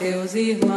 teus irmãos.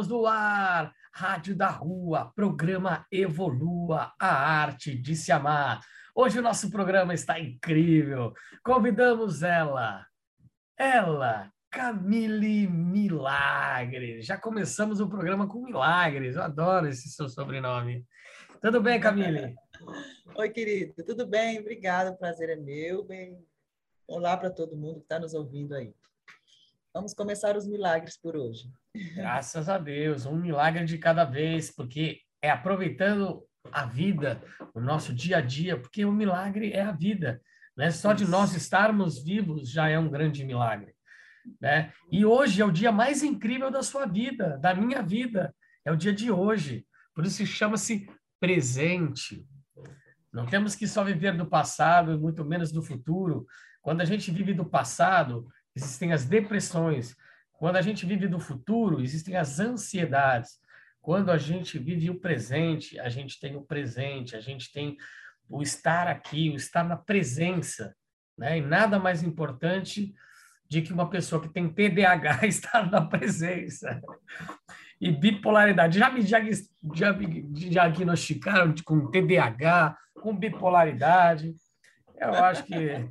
Estamos no ar, Rádio da Rua, programa Evolua, a arte de se amar. Hoje o nosso programa está incrível. Convidamos ela, ela, Camille Milagres. Já começamos o programa com Milagres. Eu adoro esse seu sobrenome. Tudo bem, Camille? Oi, querido. Tudo bem? Obrigada. O prazer é meu. Bem... Olá para todo mundo que está nos ouvindo aí. Vamos começar os milagres por hoje. Graças a Deus, um milagre de cada vez, porque é aproveitando a vida, o nosso dia a dia, porque o milagre é a vida, né? Só de nós estarmos vivos já é um grande milagre, né? E hoje é o dia mais incrível da sua vida, da minha vida, é o dia de hoje. Por isso chama-se presente. Não temos que só viver do passado, muito menos do futuro. Quando a gente vive do passado, existem as depressões. Quando a gente vive do futuro, existem as ansiedades. Quando a gente vive o presente, a gente tem o presente, a gente tem o estar aqui, o estar na presença. Né? E nada mais importante de que uma pessoa que tem TDAH estar na presença. E bipolaridade. Já me, já me diagnosticaram com TDAH, com bipolaridade. Eu acho que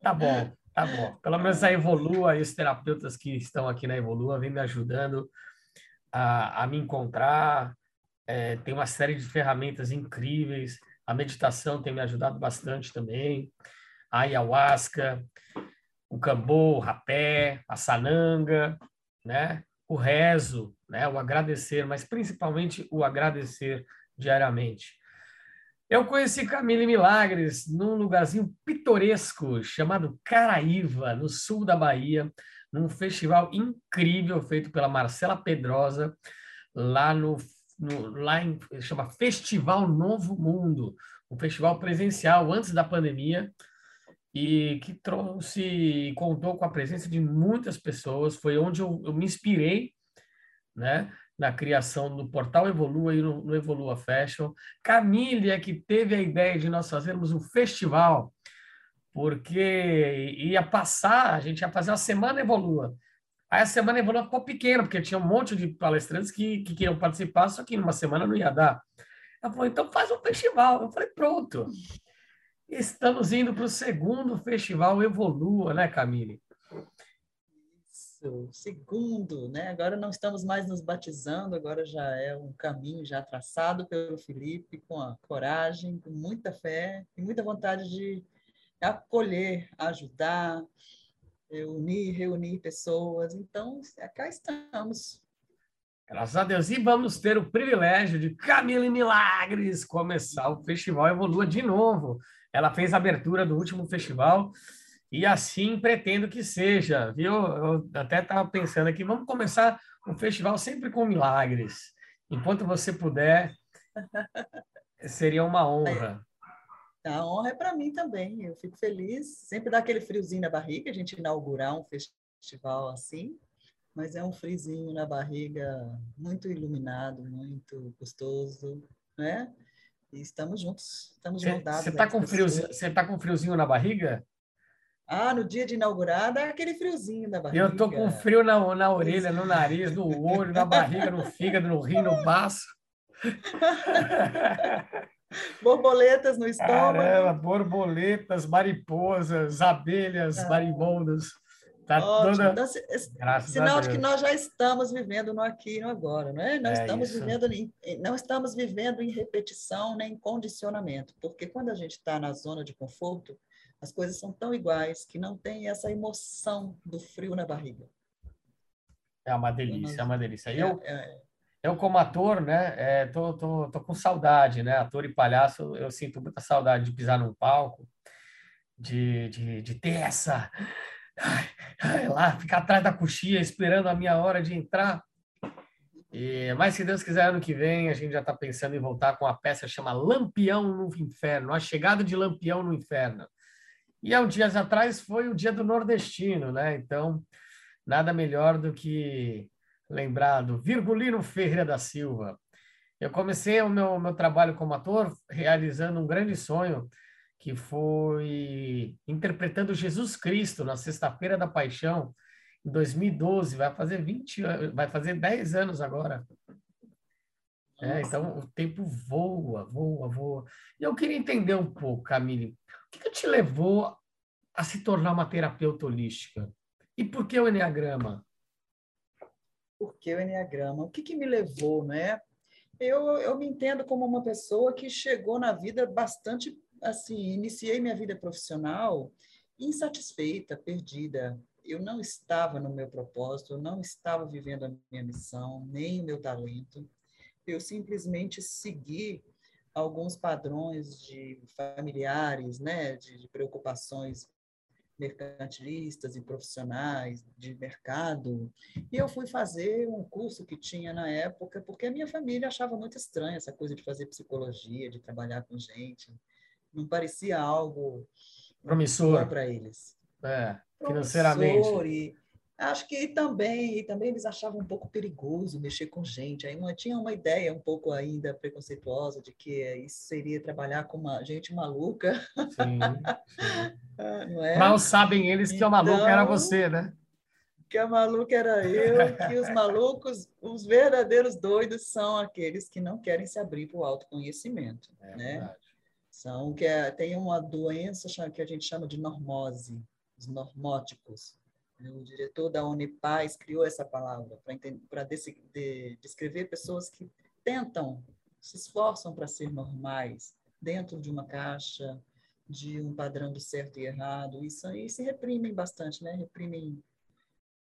tá bom. Tá bom. Pelo menos a Evolua e os terapeutas que estão aqui na Evolua vêm me ajudando a, a me encontrar. É, tem uma série de ferramentas incríveis. A meditação tem me ajudado bastante também. A ayahuasca, o cambô, o rapé, a sananga, né? O rezo, né? O agradecer, mas principalmente o agradecer diariamente. Eu conheci Camille Milagres num lugarzinho pitoresco chamado Caraíva, no sul da Bahia, num festival incrível feito pela Marcela Pedrosa, lá no, no lá em, chama Festival Novo Mundo, um festival presencial antes da pandemia e que trouxe contou com a presença de muitas pessoas. Foi onde eu, eu me inspirei, né? Na criação do portal Evolua e no, no Evolua Fashion. Camille é que teve a ideia de nós fazermos um festival, porque ia passar, a gente ia fazer uma semana Evolua. Aí a semana Evolua ficou pequena, porque tinha um monte de palestrantes que, que queriam participar, só que numa semana não ia dar. Ela falou, então faz um festival. Eu falei, pronto. Estamos indo para o segundo festival Evolua, né, Camille? Isso, segundo, né? Agora não estamos mais nos batizando, agora já é um caminho já traçado pelo Felipe, com a coragem, com muita fé e muita vontade de acolher, ajudar, unir, reunir pessoas. Então, cá estamos. Graças a Deus. E vamos ter o privilégio de Camila Milagres começar o Festival Evolua de novo. Ela fez a abertura do último festival e assim pretendo que seja, viu? Eu até estava pensando aqui, vamos começar o festival sempre com milagres. Enquanto você puder, seria uma honra. A honra é para mim também. Eu fico feliz. Sempre dá aquele friozinho na barriga a gente inaugurar um festival assim, mas é um friozinho na barriga muito iluminado, muito gostoso, né? E estamos juntos, estamos juntados. Você está com friozinho, tá com friozinho na barriga? Ah, no dia de inaugurada, é aquele friozinho da barriga. Eu tô com frio na, na orelha, no nariz, no olho, na barriga, no fígado, no rim, no baço. Borboletas no estômago. Caramba, borboletas, mariposas, abelhas, ah. marimbondas. Tá toda... Então, sinal de que nós já estamos vivendo no aqui e no agora, não é? Nós é estamos vivendo em, não estamos vivendo em repetição nem em condicionamento, porque quando a gente está na zona de conforto, as coisas são tão iguais que não tem essa emoção do frio na barriga. É uma delícia, é uma delícia. É, eu, é, eu como ator, né, é, tô, tô, tô com saudade, né? Ator e palhaço, eu sinto muita saudade de pisar num palco, de, de, de ter essa... Ai, ai, lá, ficar atrás da coxinha esperando a minha hora de entrar. E, mas se Deus quiser, ano que vem, a gente já está pensando em voltar com a peça chama Lampião no Inferno, a chegada de Lampião no Inferno. E há uns dias atrás foi o dia do nordestino, né? Então, nada melhor do que lembrar do Virgulino Ferreira da Silva. Eu comecei o meu, meu trabalho como ator realizando um grande sonho, que foi interpretando Jesus Cristo na Sexta-feira da Paixão, em 2012. Vai fazer 20 vai fazer 10 anos agora. É, então o tempo voa, voa, voa. E eu queria entender um pouco, Camille, que, que te levou a se tornar uma terapeuta holística? E por que o Enneagrama? Por que o Enneagrama? O que, que me levou, né? Eu, eu me entendo como uma pessoa que chegou na vida bastante, assim, iniciei minha vida profissional insatisfeita, perdida. Eu não estava no meu propósito, eu não estava vivendo a minha missão, nem o meu talento. Eu simplesmente segui alguns padrões de familiares, né, de, de preocupações mercantilistas e profissionais de mercado. E eu fui fazer um curso que tinha na época, porque a minha família achava muito estranha essa coisa de fazer psicologia, de trabalhar com gente. Não parecia algo promissor para eles. É, financeiramente. E, Acho que também, também eles achavam um pouco perigoso mexer com gente. Aí uma, tinha uma ideia um pouco ainda preconceituosa de que isso seria trabalhar com uma gente maluca. Sim, sim. Ah, não é? Mal sabem eles que então, o maluco era então, você, né? Que a maluca era eu, que os malucos, os verdadeiros doidos são aqueles que não querem se abrir para o autoconhecimento, é né? Verdade. São que é, tem uma doença que a gente chama de normose, os normóticos o diretor da Unipaz criou essa palavra para de, descrever pessoas que tentam, se esforçam para ser normais dentro de uma caixa, de um padrão do certo e errado. Isso aí se reprimem bastante, né? Reprimem.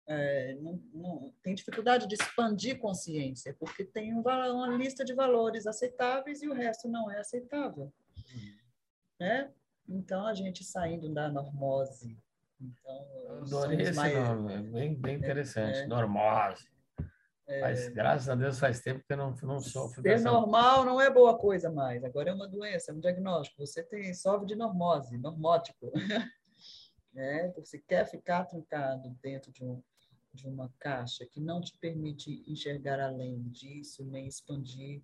É, não, não, tem dificuldade de expandir consciência, porque tem um, uma lista de valores aceitáveis e o resto não é aceitável. Uhum. Né? Então, a gente saindo da normose então, Adorei esse mais... nome, é bem, bem interessante, é, normose. É, Mas, graças a Deus faz tempo que eu não, não sofro Ser dessa... normal não é boa coisa mais, agora é uma doença, é um diagnóstico. Você tem, sofre de normose, normótico. é, você quer ficar trancado dentro de, um, de uma caixa que não te permite enxergar além disso, nem expandir,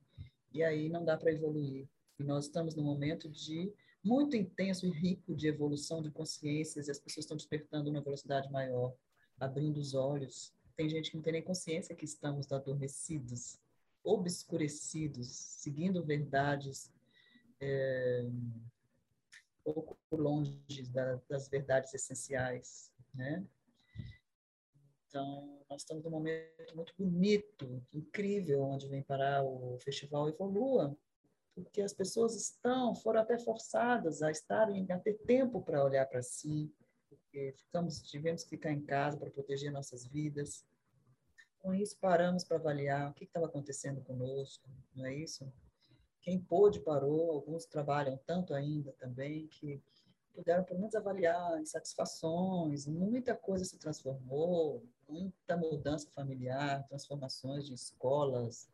e aí não dá para evoluir. E nós estamos no momento de muito intenso e rico de evolução de consciências, e as pessoas estão despertando numa velocidade maior, abrindo os olhos. Tem gente que não tem nem consciência que estamos adormecidos, obscurecidos, seguindo verdades é, pouco longe da, das verdades essenciais, né? Então, nós estamos num momento muito bonito, incrível, onde vem parar o Festival Evolua, porque as pessoas estão, foram até forçadas a estarem, a ter tempo para olhar para si, porque ficamos, tivemos que ficar em casa para proteger nossas vidas. Com isso, paramos para avaliar o que estava acontecendo conosco, não é isso? Quem pôde parou, alguns trabalham tanto ainda também que puderam pelo menos avaliar insatisfações, muita coisa se transformou, muita mudança familiar, transformações de escolas,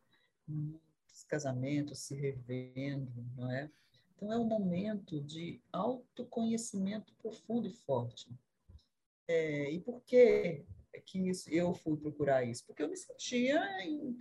casamentos se revendo, não é? Então é um momento de autoconhecimento profundo e forte. É, e por que que isso, eu fui procurar isso? Porque eu me sentia em,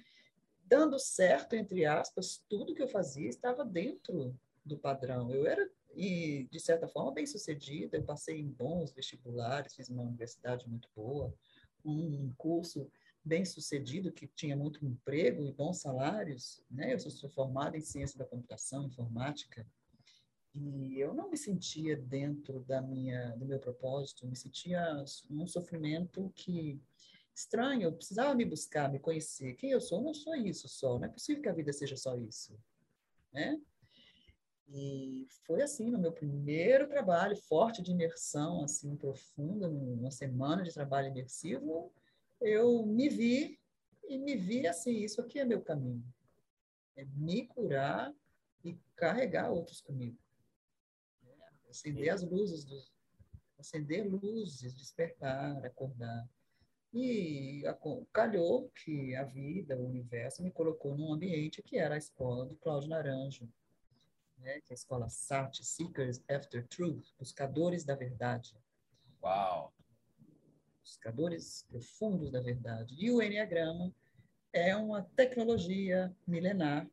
dando certo, entre aspas, tudo que eu fazia estava dentro do padrão. Eu era e de certa forma bem sucedida. Eu passei em bons vestibulares, fiz uma universidade muito boa, um curso bem sucedido que tinha muito emprego e bons salários, né? Eu sou formada em ciência da computação, informática, e eu não me sentia dentro da minha do meu propósito, me sentia um sofrimento que estranho, eu precisava me buscar, me conhecer. Quem eu sou? Eu não sou isso só, não é possível que a vida seja só isso, né? E foi assim, no meu primeiro trabalho, forte de imersão, assim, profunda, uma semana de trabalho imersivo, eu me vi e me vi assim, isso aqui é meu caminho. É me curar e carregar outros comigo. É acender as luzes, do, acender luzes, despertar, acordar. E calhou que a vida, o universo, me colocou num ambiente que era a escola do Cláudio Naranjo, né, que é a escola SAT, Seekers After Truth, Buscadores da Verdade. Uau! Buscadores profundos da verdade. E o Enneagrama é uma tecnologia milenar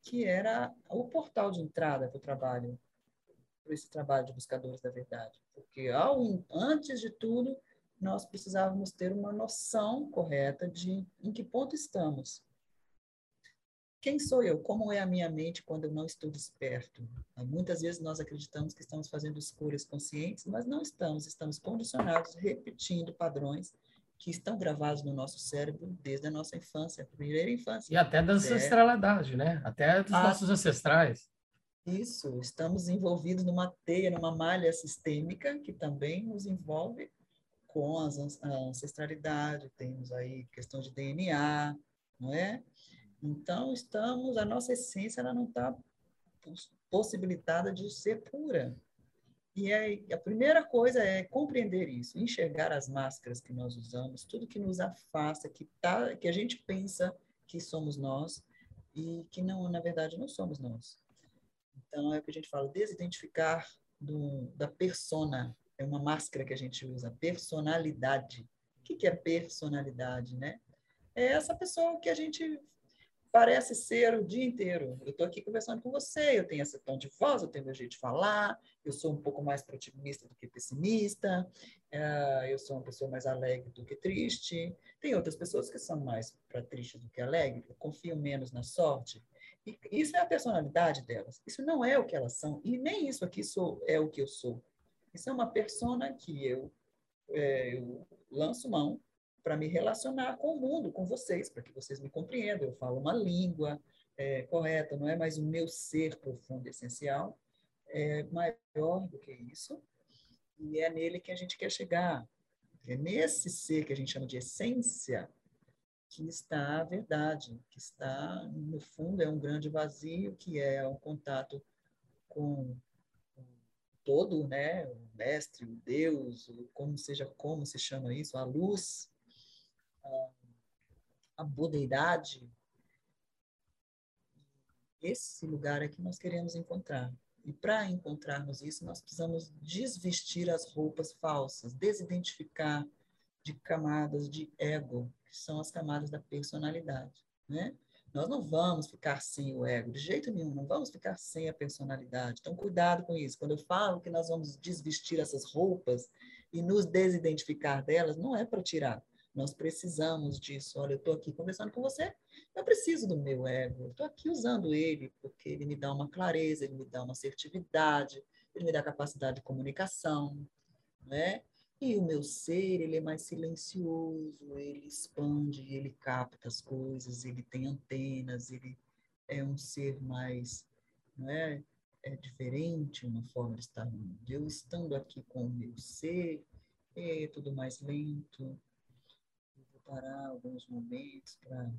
que era o portal de entrada para o trabalho, para esse trabalho de buscadores da verdade. Porque, ao, antes de tudo, nós precisávamos ter uma noção correta de em que ponto estamos quem sou eu? Como é a minha mente quando eu não estou desperto? Muitas vezes nós acreditamos que estamos fazendo escolhas conscientes, mas não estamos. Estamos condicionados, repetindo padrões que estão gravados no nosso cérebro desde a nossa infância, a primeira infância. E até da ancestralidade, né? Até dos ah, nossos ancestrais. Isso, estamos envolvidos numa teia, numa malha sistêmica que também nos envolve com a ancestralidade, temos aí questão de DNA, não é? Então, estamos, a nossa essência ela não está possibilitada de ser pura. E é, a primeira coisa é compreender isso, enxergar as máscaras que nós usamos, tudo que nos afasta, que, tá, que a gente pensa que somos nós e que não, na verdade, não somos nós. Então, é o que a gente fala, desidentificar do, da persona, é uma máscara que a gente usa, personalidade. O que, que é personalidade, né? É essa pessoa que a gente parece ser o dia inteiro. Eu estou aqui conversando com você, eu tenho esse tom de voz, eu tenho meu jeito de falar, eu sou um pouco mais otimista do que pessimista, eh, eu sou uma pessoa mais alegre do que triste. Tem outras pessoas que são mais para triste do que alegre, confiam menos na sorte. E isso é a personalidade delas. Isso não é o que elas são, e nem isso aqui sou, é o que eu sou. Isso é uma persona que eu, é, eu lanço mão para me relacionar com o mundo, com vocês, para que vocês me compreendam. Eu falo uma língua é, correta, não é mais o meu ser profundo, essencial, é maior do que isso, e é nele que a gente quer chegar. É nesse ser que a gente chama de essência que está a verdade, que está, no fundo, é um grande vazio, que é um contato com todo, né, o mestre, o Deus, como seja como se chama isso, a luz, a budeidade, esse lugar é que nós queremos encontrar. E para encontrarmos isso, nós precisamos desvestir as roupas falsas, desidentificar de camadas de ego, que são as camadas da personalidade, né? Nós não vamos ficar sem o ego, de jeito nenhum, não vamos ficar sem a personalidade. Então, cuidado com isso. Quando eu falo que nós vamos desvestir essas roupas e nos desidentificar delas, não é para tirar, nós precisamos disso. Olha, eu estou aqui conversando com você, eu preciso do meu ego. Estou aqui usando ele, porque ele me dá uma clareza, ele me dá uma assertividade, ele me dá capacidade de comunicação, né? E o meu ser, ele é mais silencioso, ele expande, ele capta as coisas, ele tem antenas, ele é um ser mais, não é? É diferente uma forma de estar no mundo. Eu estando aqui com o meu ser, é tudo mais lento. Parar alguns momentos para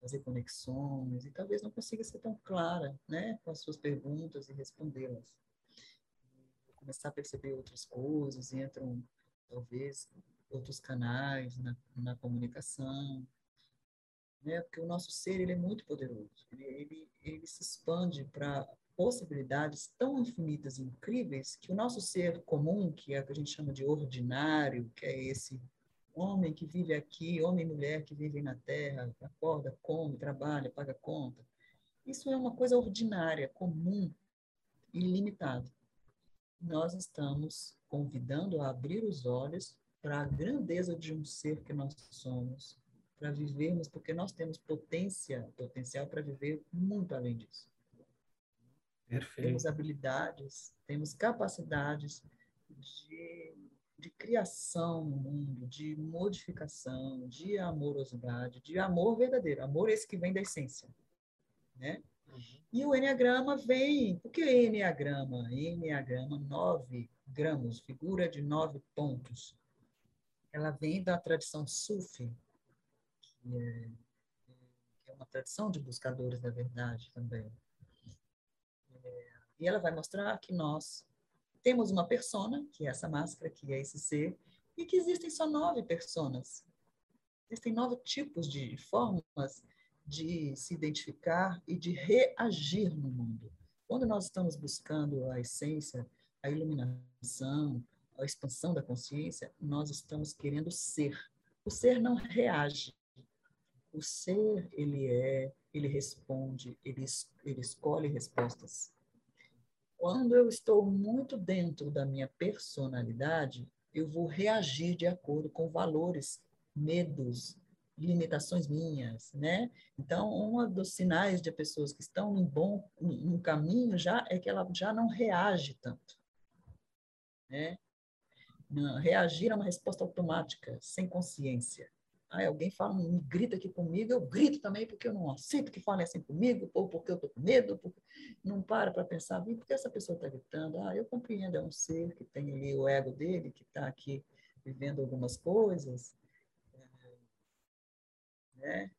fazer conexões e talvez não consiga ser tão clara, né, com as suas perguntas e respondê-las. Começar a perceber outras coisas, entram talvez outros canais na, na comunicação, né? Porque o nosso ser ele é muito poderoso. Ele, ele, ele se expande para possibilidades tão infinitas e incríveis que o nosso ser comum, que é o que a gente chama de ordinário, que é esse homem que vive aqui, homem e mulher que vivem na Terra, acorda, come, trabalha, paga conta, isso é uma coisa ordinária, comum e limitada. Nós estamos convidando a abrir os olhos para a grandeza de um ser que nós somos, para vivermos, porque nós temos potência, potencial para viver muito além disso. Perfeito. Temos habilidades, temos capacidades de, de criação no mundo, de modificação, de amorosidade, de amor verdadeiro, amor esse que vem da essência, né? Uhum. E o Enneagrama vem, por que Enneagrama? Enneagrama, nove gramos, figura de nove pontos. Ela vem da tradição Sufi, que é, que é uma tradição de buscadores da verdade também. É, e ela vai mostrar que nós temos uma persona, que é essa máscara, que é esse ser, e que existem só nove personas. Existem nove tipos de formas de se identificar e de reagir no mundo. Quando nós estamos buscando a essência, a iluminação, a expansão da consciência, nós estamos querendo ser. O ser não reage, o ser, ele é, ele responde, ele, ele escolhe respostas. Quando eu estou muito dentro da minha personalidade, eu vou reagir de acordo com valores, medos, limitações minhas, né? Então, um dos sinais de pessoas que estão em bom no caminho já é que ela já não reage tanto, né? Não, reagir é uma resposta automática, sem consciência. Aí alguém fala, me grita aqui comigo, eu grito também porque eu não aceito que falem assim comigo, ou porque eu estou com medo, porque não para para pensar, por que essa pessoa está gritando? Ah, eu compreendo, é um ser que tem ali o ego dele, que está aqui vivendo algumas coisas. É, né?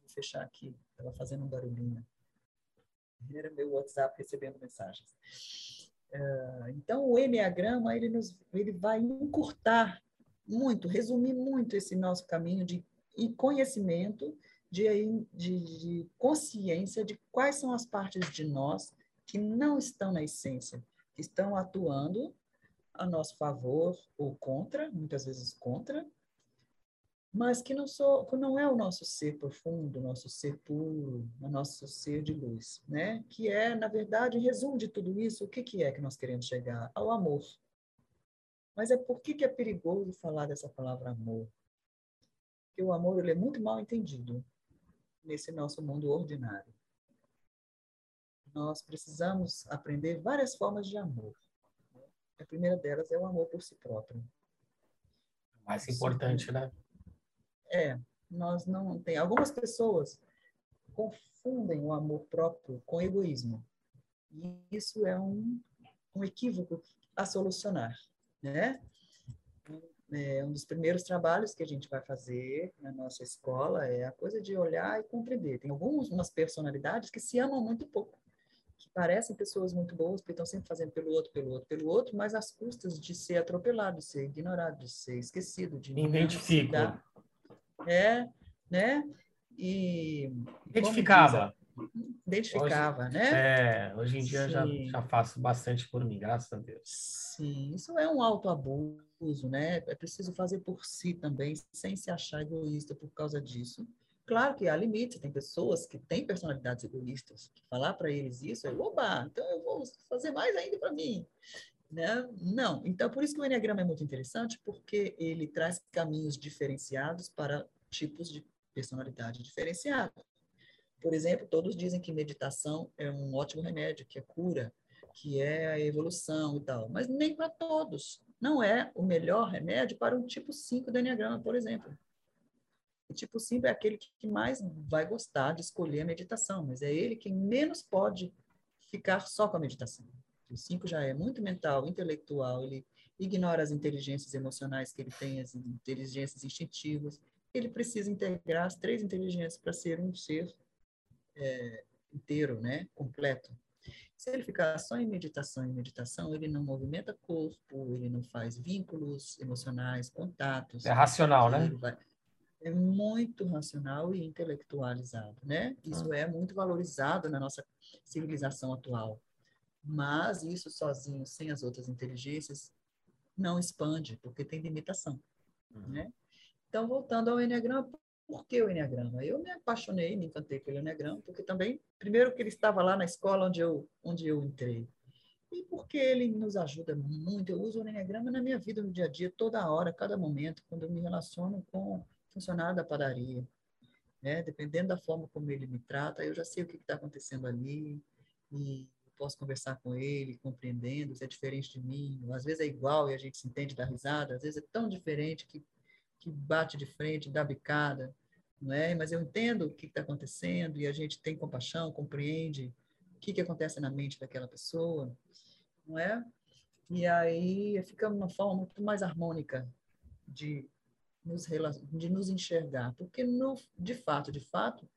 Vou fechar aqui, estava fazendo um barulhinho. Era meu WhatsApp recebendo mensagens. É, então, o Enneagrama, ele, nos, ele vai encurtar muito, resumir muito esse nosso caminho de conhecimento, de, de, de consciência de quais são as partes de nós que não estão na essência, que estão atuando a nosso favor ou contra, muitas vezes contra, mas que não, sou, que não é o nosso ser profundo, o nosso ser puro, o nosso ser de luz, né? Que é, na verdade, em resumo de tudo isso, o que, que é que nós queremos chegar? Ao amor. Mas é por que, que é perigoso falar dessa palavra amor? Porque o amor ele é muito mal entendido nesse nosso mundo ordinário. Nós precisamos aprender várias formas de amor. A primeira delas é o amor por si próprio. Mais importante, né? É, nós não tem algumas pessoas confundem o amor próprio com egoísmo. E isso é um, um equívoco a solucionar né? É, um dos primeiros trabalhos que a gente vai fazer na nossa escola é a coisa de olhar e compreender. Tem algumas personalidades que se amam muito pouco, que parecem pessoas muito boas, porque estão sempre fazendo pelo outro, pelo outro, pelo outro, mas às custas de ser atropelado, de ser ignorado, de ser esquecido, de identifico. É, né? E identificava identificava, hoje, né? É, hoje em dia já, já faço bastante por mim, graças a Deus. Sim, isso é um autoabuso, né? É preciso fazer por si também, sem se achar egoísta por causa disso. Claro que há limites, tem pessoas que têm personalidades egoístas, falar para eles isso é, oba, então eu vou fazer mais ainda para mim. Né? Não, então por isso que o Enneagrama é muito interessante, porque ele traz caminhos diferenciados para tipos de personalidade diferenciada. Por exemplo, todos dizem que meditação é um ótimo remédio, que é cura, que é a evolução e tal, mas nem para todos. não é o melhor remédio para um tipo 5 do Enneagrama, por exemplo. O tipo 5 é aquele que mais vai gostar de escolher a meditação, mas é ele quem menos pode ficar só com a meditação. O 5 já é muito mental, intelectual, ele ignora as inteligências emocionais que ele tem, as inteligências instintivas. Ele precisa integrar as três inteligências para ser um ser é, inteiro, né? completo. Se ele ficar só em meditação e meditação, ele não movimenta corpo, ele não faz vínculos emocionais, contatos. É racional, né? Vai... É muito racional e intelectualizado, né? Isso ah. é muito valorizado na nossa civilização atual. Mas isso sozinho, sem as outras inteligências, não expande, porque tem limitação, uhum. né? Então, voltando ao Enneagrama, por que o Enneagrama? Eu me apaixonei, me encantei pelo Enneagrama, porque também, primeiro que ele estava lá na escola onde eu, onde eu entrei, e porque ele nos ajuda muito. Eu uso o Enneagrama na minha vida, no dia a dia, toda hora, cada momento, quando eu me relaciono com funcionário da padaria. Né? Dependendo da forma como ele me trata, eu já sei o que está acontecendo ali e posso conversar com ele, compreendendo, se é diferente de mim, às vezes é igual e a gente se entende da risada, às vezes é tão diferente que, que bate de frente, dá bicada não é? Mas eu entendo o que está acontecendo e a gente tem compaixão, compreende o que, que acontece na mente daquela pessoa, não é? E aí fica uma forma muito mais harmônica de nos, de nos enxergar, porque no, de fato, de fato,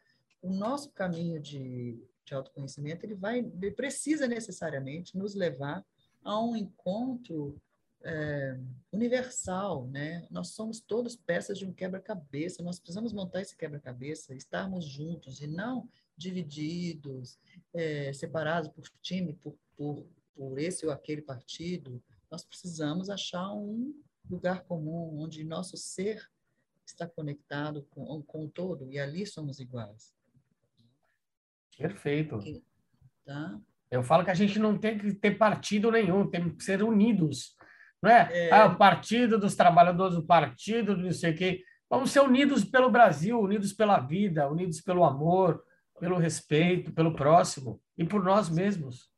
o nosso caminho de, de autoconhecimento ele vai, ele precisa necessariamente nos levar a um encontro é, universal, né? Nós somos todos peças de um quebra-cabeça, nós precisamos montar esse quebra-cabeça, estarmos juntos e não divididos, é, separados por time, por, por, por esse ou aquele partido. Nós precisamos achar um lugar comum onde nosso ser está conectado com, com o todo e ali somos iguais. Perfeito. Tá? Eu falo que a gente não tem que ter partido nenhum, tem que ser unidos não é? é... Ah, o Partido dos Trabalhadores, o Partido do não sei o quê. Vamos ser unidos pelo Brasil, unidos pela vida, unidos pelo amor, pelo respeito, pelo próximo e por nós mesmos.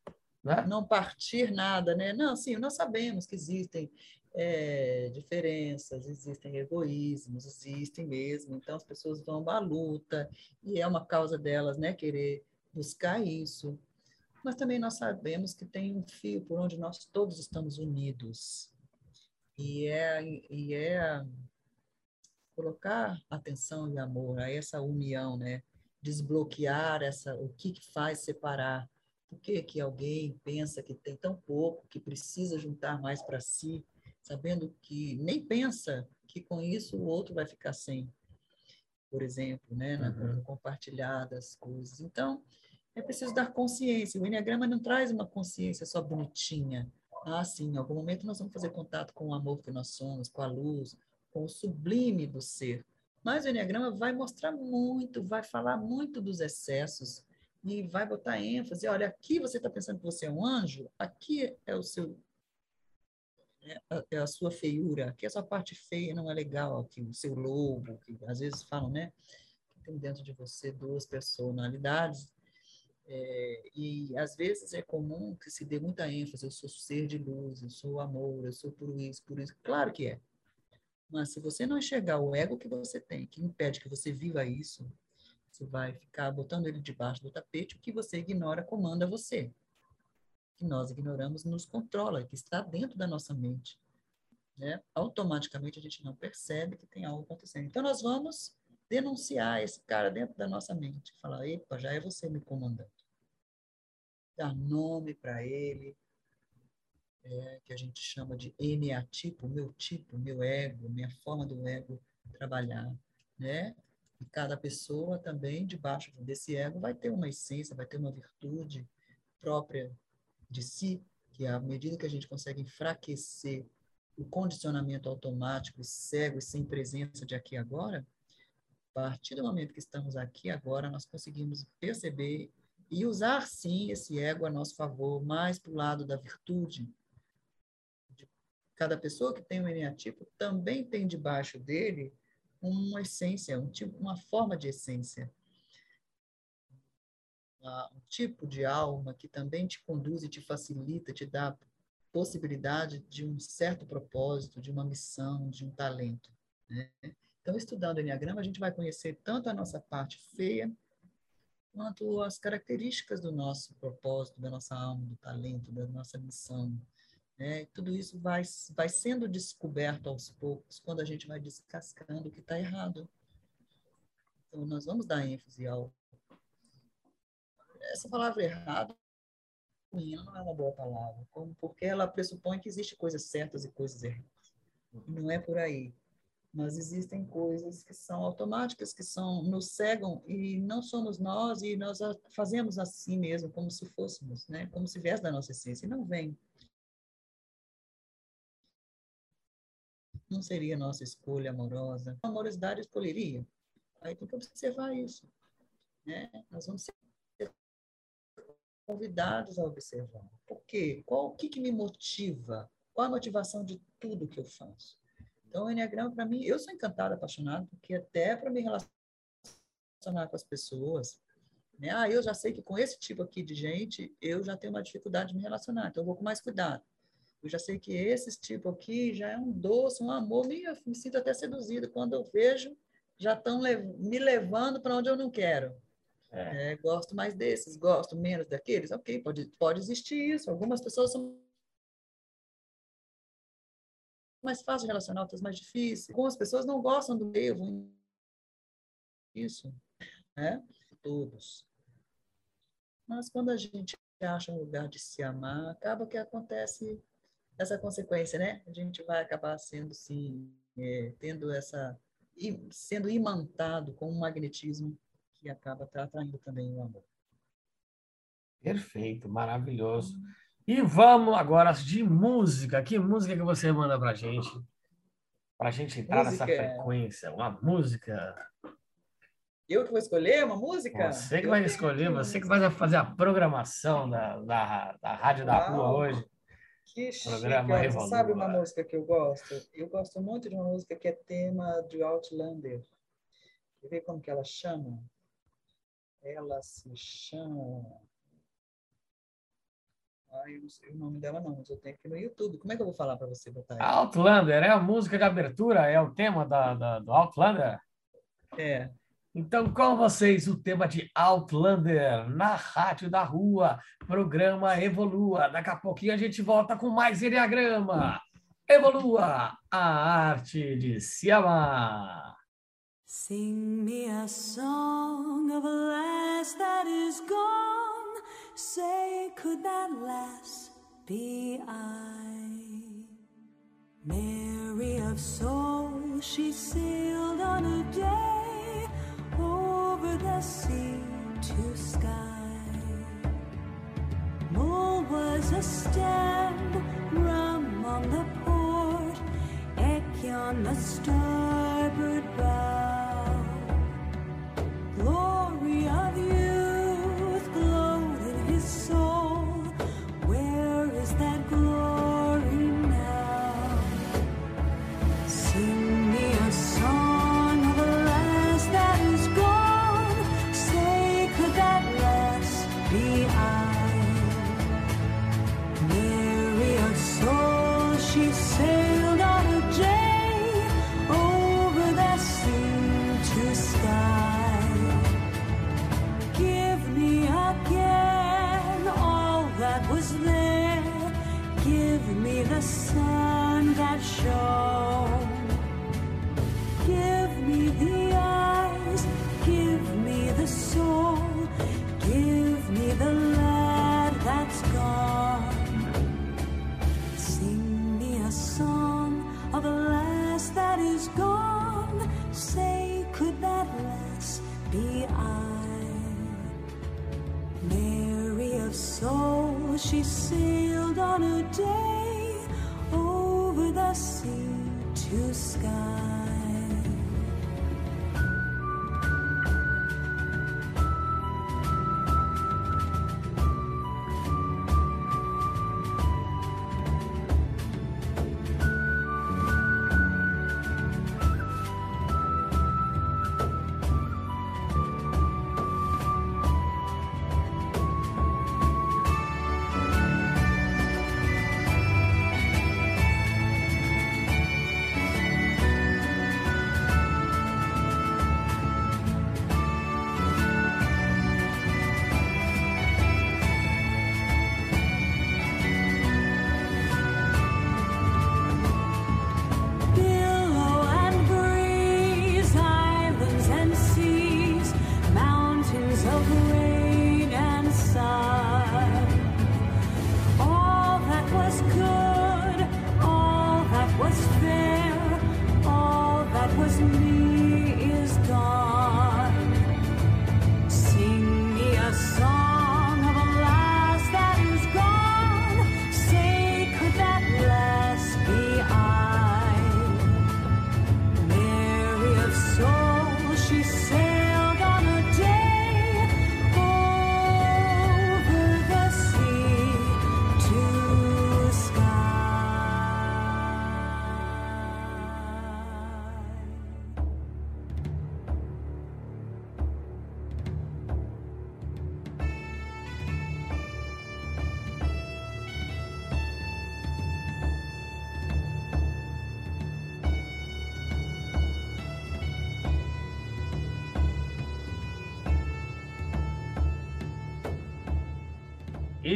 Né? Não partir nada, né? Não, sim, nós sabemos que existem é, diferenças, existem egoísmos, existem mesmo. Então, as pessoas vão à luta e é uma causa delas, né? Querer buscar isso. Mas também nós sabemos que tem um fio por onde nós todos estamos unidos e é, e é colocar atenção e amor a essa união, né? Desbloquear essa, o que, que faz separar. Por que, que alguém pensa que tem tão pouco, que precisa juntar mais para si, sabendo que nem pensa que com isso o outro vai ficar sem, por exemplo, né? Na, uhum. compartilhar das coisas. Então, é preciso dar consciência. O Enneagrama não traz uma consciência só bonitinha, ah, sim, em algum momento nós vamos fazer contato com o amor que nós somos, com a luz, com o sublime do ser. Mas o Enneagrama vai mostrar muito, vai falar muito dos excessos e vai botar ênfase. Olha, aqui você está pensando que você é um anjo, aqui é o seu é, é a sua feiura, aqui a sua parte feia não é legal, aqui o seu lobo, que às vezes falam, né? Tem dentro de você duas personalidades é, e às vezes é comum que se dê muita ênfase, eu sou ser de luz, eu sou amor, eu sou por isso, por isso. Claro que é. Mas se você não enxergar o ego que você tem, que impede que você viva isso, você vai ficar botando ele debaixo do tapete, o que você ignora comanda você. Que nós ignoramos nos controla, que está dentro da nossa mente. Né? Automaticamente a gente não percebe que tem algo acontecendo. Então nós vamos denunciar esse cara dentro da nossa mente, falar, epa, já é você me comandando. Dar nome para ele, é, que a gente chama de eneatipo, meu tipo, meu ego, minha forma do ego trabalhar, né? E cada pessoa também, debaixo desse ego, vai ter uma essência, vai ter uma virtude própria de si, que à medida que a gente consegue enfraquecer o condicionamento automático, cego e sem presença de aqui e agora, a partir do momento que estamos aqui agora, nós conseguimos perceber e usar sim esse ego a nosso favor, mais para o lado da virtude. Cada pessoa que tem um eneatipo também tem debaixo dele uma essência, um tipo, uma forma de essência. Um tipo de alma que também te conduz e te facilita, te dá possibilidade de um certo propósito, de uma missão, de um talento. Né? Então, estudando o Enneagrama, a gente vai conhecer tanto a nossa parte feia, quanto as características do nosso propósito, da nossa alma, do talento, da nossa missão. Né? Tudo isso vai, vai sendo descoberto aos poucos quando a gente vai descascando o que está errado. Então, nós vamos dar ênfase ao. Essa palavra errado não é uma boa palavra, porque ela pressupõe que existem coisas certas e coisas erradas. Não é por aí. Mas existem coisas que são automáticas, que são nos cegam e não somos nós e nós fazemos assim mesmo, como se fôssemos, né? Como se viesse da nossa essência e não vem. Não seria nossa escolha amorosa. A amorosidade escolheria. Aí tem que observar isso, né? Nós vamos ser convidados a observar. Por quê? Qual, o que, que me motiva? Qual a motivação de tudo que eu faço? Então, o Enneagrama, para mim, eu sou encantada, apaixonada, porque até para me relacionar com as pessoas, né? Ah, eu já sei que com esse tipo aqui de gente, eu já tenho uma dificuldade de me relacionar, então eu vou com mais cuidado. Eu já sei que esse tipo aqui já é um doce, um amor, me, me sinto até seduzida quando eu vejo, já estão me levando para onde eu não quero. É. É, gosto mais desses, gosto menos daqueles. Ok, pode, pode existir isso. Algumas pessoas são mais fáceis de relacionar, outras mais difíceis. Algumas pessoas não gostam do meio. Isso, né? Todos. Mas quando a gente acha um lugar de se amar, acaba que acontece essa consequência, né? A gente vai acabar sendo, sim, é, tendo essa sendo imantado com um magnetismo que acaba atraindo também o amor. Perfeito, maravilhoso. E vamos agora de música. Que música que você manda para gente? Para a gente entrar música. nessa frequência. Uma música. Eu que vou escolher uma música? Você que Eu vai escolher, você que vai fazer a programação da, da, da Rádio Uau. da Rua hoje. Que chique. Você sabe uma música que eu gosto? Eu gosto muito de uma música que é tema de Outlander. Quer ver como que ela chama? Ela se chama. Ai, eu não sei o nome dela, não, mas eu tenho aqui no YouTube. Como é que eu vou falar para você botar? Outlander, é a música de abertura? É o tema da, da, do Outlander? É. Então, com vocês, o tema de Outlander na Rádio da Rua, programa Evolua. Daqui a pouquinho a gente volta com mais Enneagrama. Evolua, a arte de se amar. Sing me a song of a lass that is gone. Say, could that last be I? Mary of soul, she sailed on a day over the sea to sky. Mull was a stem, rum on the port, Eck on the starboard bow. she sailed on a day over the sea to sky.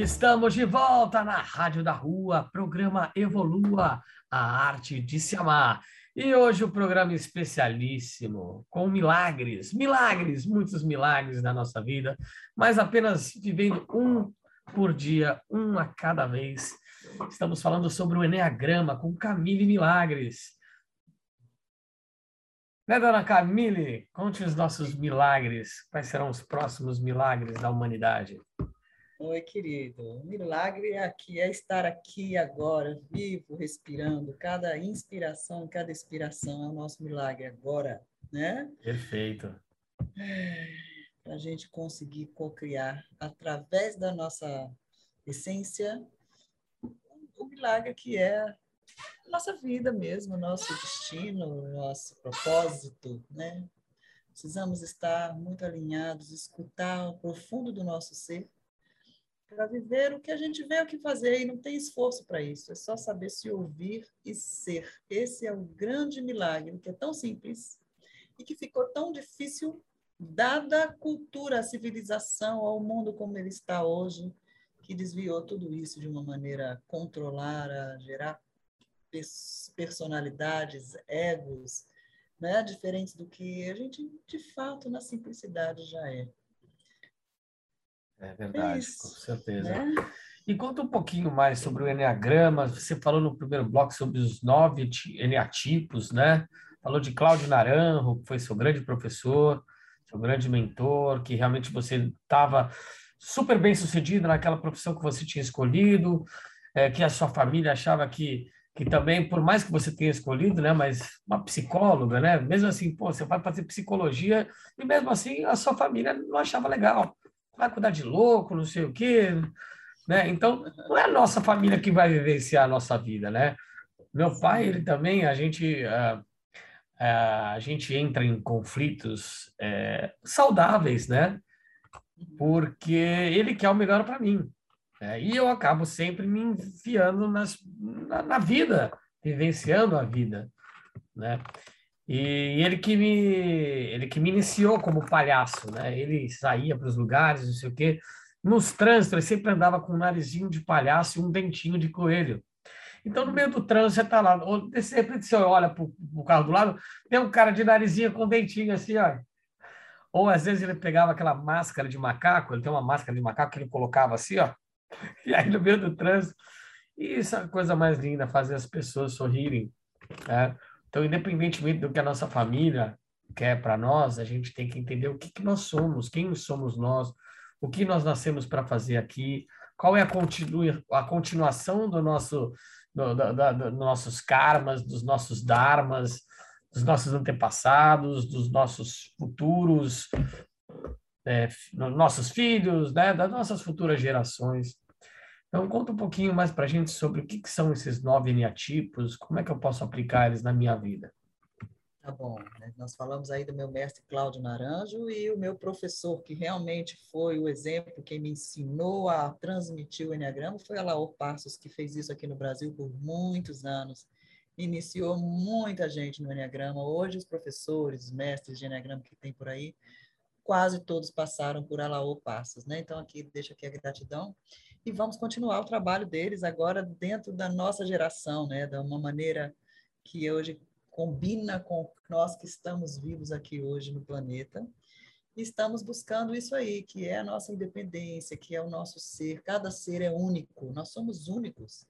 Estamos de volta na Rádio da Rua, programa Evolua, a arte de se amar. E hoje o programa especialíssimo, com milagres, milagres, muitos milagres na nossa vida, mas apenas vivendo um por dia, um a cada vez. Estamos falando sobre o Enneagrama com Camille Milagres. Né, dona Camille? Conte os nossos milagres. Quais serão os próximos milagres da humanidade? Oi, querido. O milagre é aqui, é estar aqui agora, vivo, respirando. Cada inspiração, cada expiração é o nosso milagre agora, né? Perfeito. Para a gente conseguir co-criar através da nossa essência o milagre que é a nossa vida mesmo, nosso destino, nosso propósito, né? Precisamos estar muito alinhados, escutar o profundo do nosso ser para viver o que a gente veio aqui fazer e não tem esforço para isso, é só saber se ouvir e ser. Esse é o grande milagre, que é tão simples e que ficou tão difícil dada a cultura, a civilização, ao mundo como ele está hoje, que desviou tudo isso de uma maneira a controlar, a gerar personalidades, egos, né, diferentes do que a gente de fato na simplicidade já é. É verdade, Isso, com certeza. Né? E conta um pouquinho mais sobre o Enneagrama. Você falou no primeiro bloco sobre os nove Enneatipos, né? Falou de Cláudio Naranjo, que foi seu grande professor, seu grande mentor, que realmente você estava super bem sucedido naquela profissão que você tinha escolhido, é, que a sua família achava que, que também, por mais que você tenha escolhido, né? Mas uma psicóloga, né? Mesmo assim, pô, você vai fazer psicologia e mesmo assim a sua família não achava legal vai cuidar de louco, não sei o quê, né? Então, não é a nossa família que vai vivenciar a nossa vida, né? Meu pai, ele também, a gente, a, a gente entra em conflitos é, saudáveis, né? Porque ele quer o melhor para mim. Né? E eu acabo sempre me enfiando nas, na, na vida, vivenciando a vida, né? E ele que me ele que me iniciou como palhaço, né? Ele saía para os lugares, não sei o quê. Nos trânsitos, ele sempre andava com um narizinho de palhaço e um dentinho de coelho. Então, no meio do trânsito, você está lá, ou de repente você olha para o carro do lado, tem um cara de narizinho com dentinho assim, ó. Ou às vezes ele pegava aquela máscara de macaco, ele tem uma máscara de macaco que ele colocava assim, ó. E aí no meio do trânsito. E isso é a coisa mais linda, fazer as pessoas sorrirem. Né? Então, independentemente do que a nossa família quer para nós, a gente tem que entender o que, que nós somos, quem somos nós, o que nós nascemos para fazer aqui, qual é a, continu a continuação do nosso, do, nossos karmas, dos nossos dharmas, dos nossos antepassados, dos nossos futuros, é, nossos filhos, né, das nossas futuras gerações. Então, conta um pouquinho mais para a gente sobre o que, que, são esses nove eneatipos, como é que eu posso aplicar eles na minha vida. Tá bom, né? nós falamos aí do meu mestre Cláudio Naranjo e o meu professor, que realmente foi o exemplo, quem me ensinou a transmitir o Enneagrama, foi a Laor Passos, que fez isso aqui no Brasil por muitos anos. Iniciou muita gente no Enneagrama. Hoje, os professores, os mestres de Enneagrama que tem por aí, quase todos passaram por Alaor Passos, né? Então, aqui, deixa aqui a gratidão e vamos continuar o trabalho deles agora dentro da nossa geração, né? De uma maneira que hoje combina com nós que estamos vivos aqui hoje no planeta. E estamos buscando isso aí, que é a nossa independência, que é o nosso ser. Cada ser é único, nós somos únicos.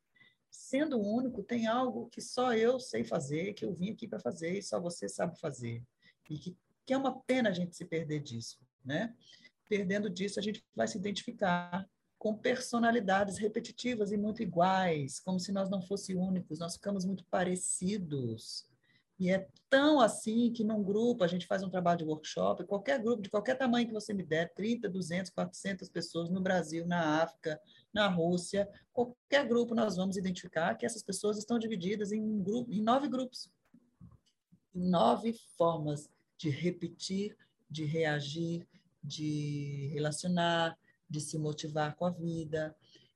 Sendo único, tem algo que só eu sei fazer, que eu vim aqui para fazer e só você sabe fazer. E que, que é uma pena a gente se perder disso, né? Perdendo disso, a gente vai se identificar com personalidades repetitivas e muito iguais, como se nós não fossemos únicos, nós ficamos muito parecidos. E é tão assim que num grupo, a gente faz um trabalho de workshop, qualquer grupo, de qualquer tamanho que você me der, 30, 200, 400 pessoas no Brasil, na África, na Rússia, qualquer grupo nós vamos identificar que essas pessoas estão divididas em, um grupo, em nove grupos. Nove formas de repetir, de reagir, de relacionar, de se motivar com a vida,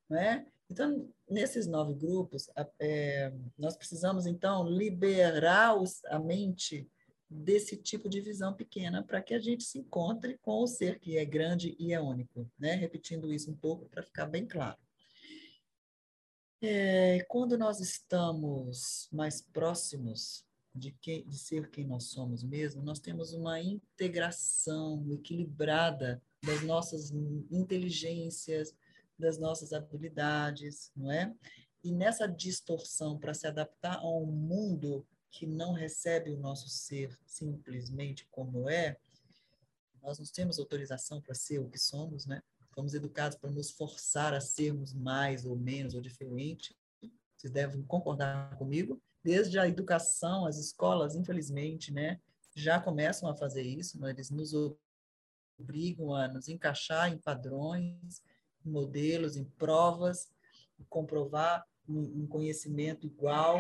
não é? Então, nesses nove grupos, é, nós precisamos, então, liberar os, a mente desse tipo de visão pequena para que a gente se encontre com o ser que é grande e é único, né? Repetindo isso um pouco para ficar bem claro. É, quando nós estamos mais próximos de, que, de ser quem nós somos mesmo, nós temos uma integração equilibrada das nossas inteligências, das nossas habilidades, não é? E nessa distorção para se adaptar a um mundo que não recebe o nosso ser simplesmente como é, nós não temos autorização para ser o que somos, né? Fomos educados para nos forçar a sermos mais ou menos ou diferente. Vocês devem concordar comigo. Desde a educação, as escolas, infelizmente, né, já começam a fazer isso. Né? Eles nos obrigam a nos encaixar em padrões, em modelos, em provas, comprovar um conhecimento igual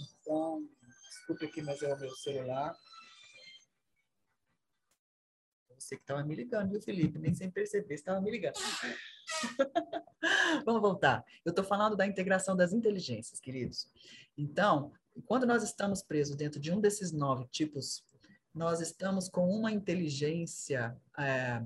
então, desculpe aqui, mas é o meu celular. Você que estava me ligando, viu, Felipe? Nem sem perceber, estava me ligando. Vamos voltar. Eu estou falando da integração das inteligências, queridos. Então, quando nós estamos presos dentro de um desses nove tipos, nós estamos com uma inteligência é,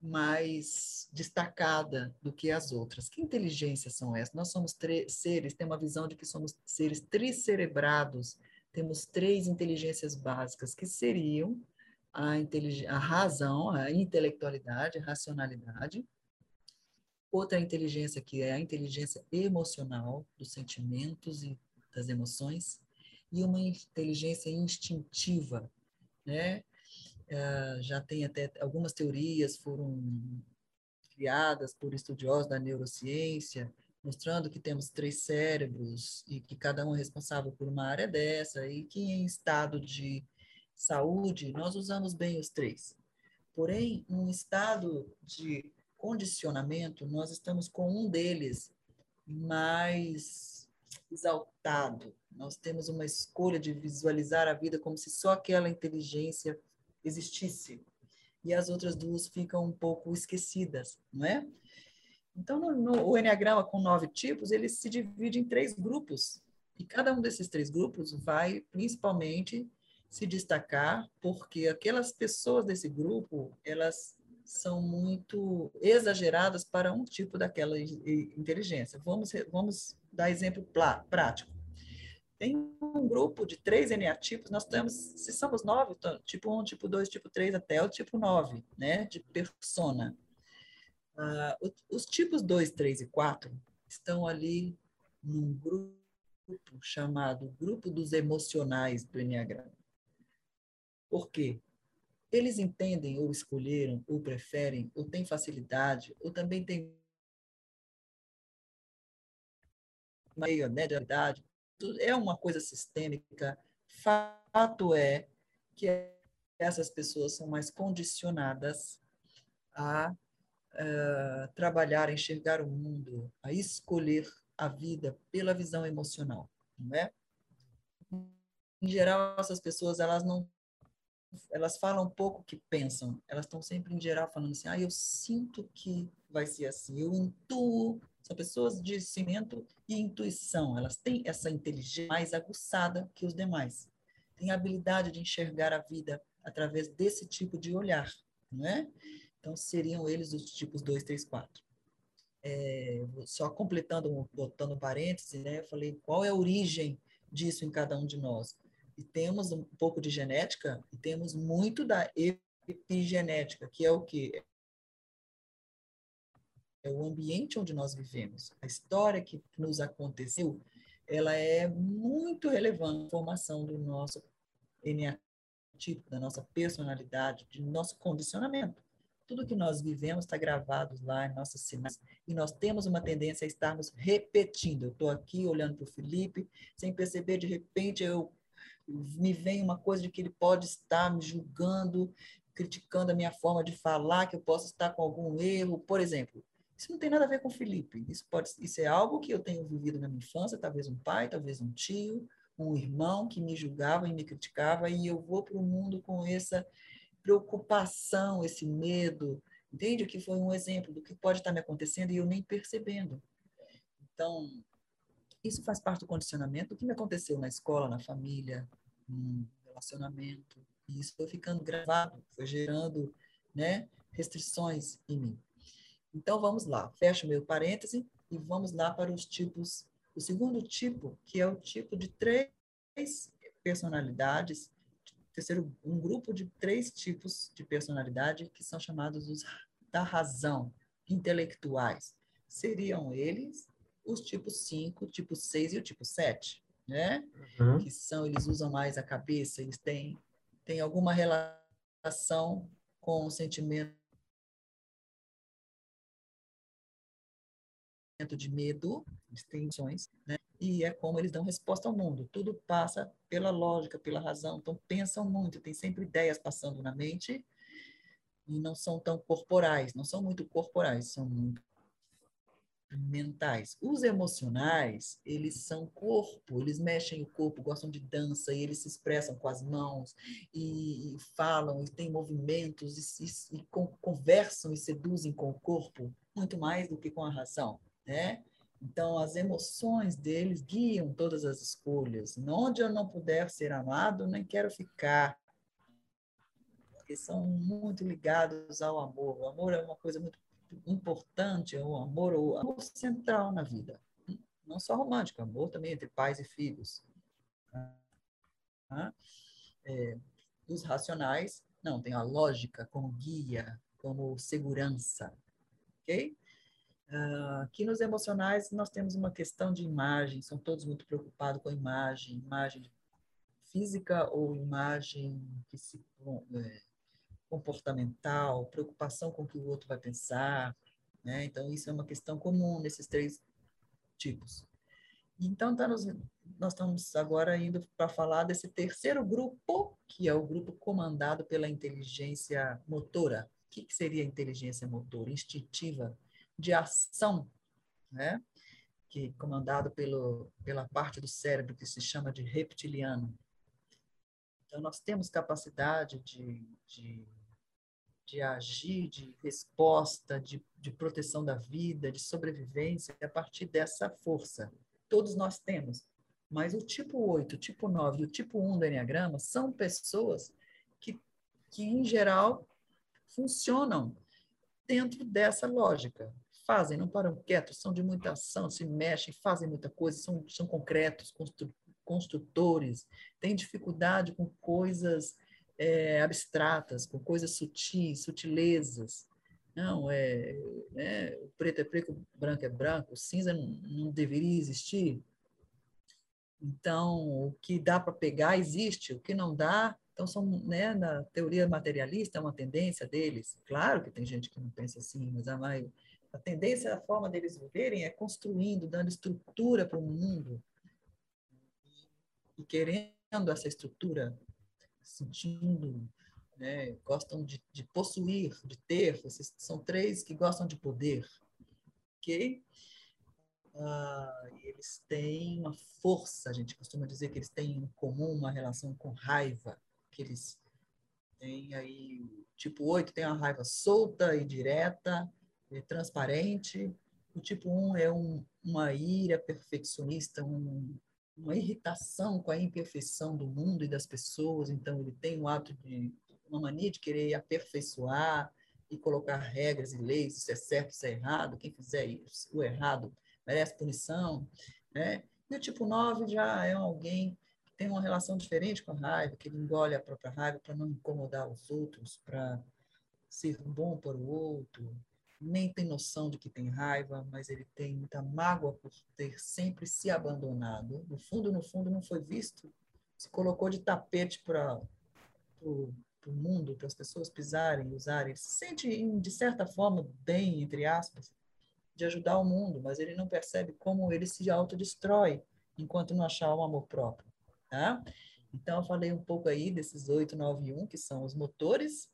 mais destacada do que as outras. Que inteligências são essas? Nós somos seres, tem uma visão de que somos seres tricerebrados, temos três inteligências básicas, que seriam a, a razão, a intelectualidade, a racionalidade. Outra inteligência que é a inteligência emocional, dos sentimentos e das emoções. E uma inteligência instintiva, né? Uh, já tem até algumas teorias foram criadas por estudiosos da neurociência, mostrando que temos três cérebros e que cada um é responsável por uma área dessa e que em estado de saúde nós usamos bem os três. Porém, num estado de condicionamento, nós estamos com um deles mais exaltado. Nós temos uma escolha de visualizar a vida como se só aquela inteligência existisse. E as outras duas ficam um pouco esquecidas, não é? Então, no, no, o Enneagrama com nove tipos, ele se divide em três grupos. E cada um desses três grupos vai, principalmente, se destacar porque aquelas pessoas desse grupo, elas são muito exageradas para um tipo daquela inteligência. Vamos, vamos dar exemplo prático. Tem um grupo de três eneatipos, nós temos, se somos nove, então, tipo 1, tipo 2, tipo 3, até o tipo 9, né, de persona. Uh, os tipos 2, 3 e 4 estão ali num grupo chamado Grupo dos Emocionais do Enneagrama. Por quê? Eles entendem, ou escolheram, ou preferem, ou têm facilidade, ou também têm meio, né, de idade, é uma coisa sistêmica. Fato é que essas pessoas são mais condicionadas a uh, trabalhar, a enxergar o mundo, a escolher a vida pela visão emocional, não é? Em geral, essas pessoas elas não elas falam pouco que pensam, elas estão sempre em geral falando assim: "Ah, eu sinto que vai ser assim, eu intuo são pessoas de cimento e intuição. Elas têm essa inteligência mais aguçada que os demais. Têm a habilidade de enxergar a vida através desse tipo de olhar, não é? Então, seriam eles os tipos 2, 3, 4. É, só completando, botando parênteses, né? Eu falei qual é a origem disso em cada um de nós. E temos um pouco de genética e temos muito da epigenética, que é o que é o ambiente onde nós vivemos. A história que nos aconteceu, ela é muito relevante na formação do nosso eneatipo, da nossa personalidade, do nosso condicionamento. Tudo que nós vivemos está gravado lá em nossas sinais e nós temos uma tendência a estarmos repetindo. Eu estou aqui olhando para o Felipe, sem perceber, de repente eu me vem uma coisa de que ele pode estar me julgando, criticando a minha forma de falar, que eu posso estar com algum erro. Por exemplo, isso não tem nada a ver com o Felipe. Isso, pode, isso é algo que eu tenho vivido na minha infância, talvez um pai, talvez um tio, um irmão que me julgava e me criticava, e eu vou para o mundo com essa preocupação, esse medo. Entende? Que foi um exemplo do que pode estar me acontecendo e eu nem percebendo. Então, isso faz parte do condicionamento. O que me aconteceu na escola, na família, no relacionamento. E isso foi ficando gravado, foi gerando né, restrições em mim. Então, vamos lá, fecho meu parêntese e vamos lá para os tipos. O segundo tipo, que é o tipo de três personalidades, terceiro, um grupo de três tipos de personalidade que são chamados os da razão, intelectuais. Seriam eles os tipos 5, tipo 6 e o tipo 7, né? Uhum. Que são, eles usam mais a cabeça, eles têm, têm alguma relação com o sentimento de medo, eles têm emoções, né? E é como eles dão resposta ao mundo. Tudo passa pela lógica, pela razão. Então, pensam muito, tem sempre ideias passando na mente e não são tão corporais, não são muito corporais, são muito mentais. Os emocionais, eles são corpo, eles mexem o corpo, gostam de dança, e eles se expressam com as mãos, e, e falam, e têm movimentos, e, e, e conversam e seduzem com o corpo, muito mais do que com a razão, né? Então, as emoções deles guiam todas as escolhas. Onde eu não puder ser amado, nem quero ficar. Porque são muito ligados ao amor. O amor é uma coisa muito importante, é o amor, o amor central na vida. Não só romântico, amor também entre pais e filhos. É, os racionais, não, tem a lógica como guia, como segurança. Ok? Aqui nos emocionais nós temos uma questão de imagem, são todos muito preocupados com a imagem, imagem física ou imagem que se, é, comportamental, preocupação com o que o outro vai pensar, né? Então isso é uma questão comum nesses três tipos. Então tá nos, nós estamos agora indo para falar desse terceiro grupo, que é o grupo comandado pela inteligência motora. O que, que seria inteligência motora? Instintiva de ação, né? que comandado pelo, pela parte do cérebro que se chama de reptiliano. Então, nós temos capacidade de, de, de agir, de resposta, de, de proteção da vida, de sobrevivência, a partir dessa força. Todos nós temos. Mas o tipo 8, o tipo 9 e o tipo 1 do Enneagrama são pessoas que, que em geral, funcionam dentro dessa lógica fazem, não param quietos, são de muita ação, se mexem, fazem muita coisa, são, são concretos, constru, construtores, têm dificuldade com coisas é, abstratas, com coisas sutis, sutilezas. Não, é, é, o preto é preto, o branco é branco, o cinza não, não deveria existir. Então, o que dá para pegar existe, o que não dá, então são, né, na teoria materialista é uma tendência deles. Claro que tem gente que não pensa assim, mas a maioria a tendência, a forma deles viverem é construindo, dando estrutura para o mundo e querendo essa estrutura, sentindo, né, gostam de, de possuir, de ter. Esses são três que gostam de poder, ok? Ah, eles têm uma força, a gente costuma dizer que eles têm em comum uma relação com raiva, que eles têm aí, tipo 8 tem uma raiva solta e direta, é transparente. O tipo 1 é um, uma ira perfeccionista, um, uma irritação com a imperfeição do mundo e das pessoas. Então, ele tem um ato de uma mania de querer aperfeiçoar e colocar regras e leis, isso é certo, isso é errado, quem fizer isso, o errado merece punição, né? E o tipo 9 já é alguém que tem uma relação diferente com a raiva, que ele engole a própria raiva para não incomodar os outros, para ser bom para o outro, nem tem noção de que tem raiva, mas ele tem muita mágoa por ter sempre se abandonado. No fundo, no fundo, não foi visto, se colocou de tapete para o mundo, para as pessoas pisarem, usarem. Ele se sente, de certa forma, bem, entre aspas, de ajudar o mundo, mas ele não percebe como ele se autodestrói enquanto não achar o amor próprio. Tá? Então, eu falei um pouco aí desses 8, 9 e 1, que são os motores,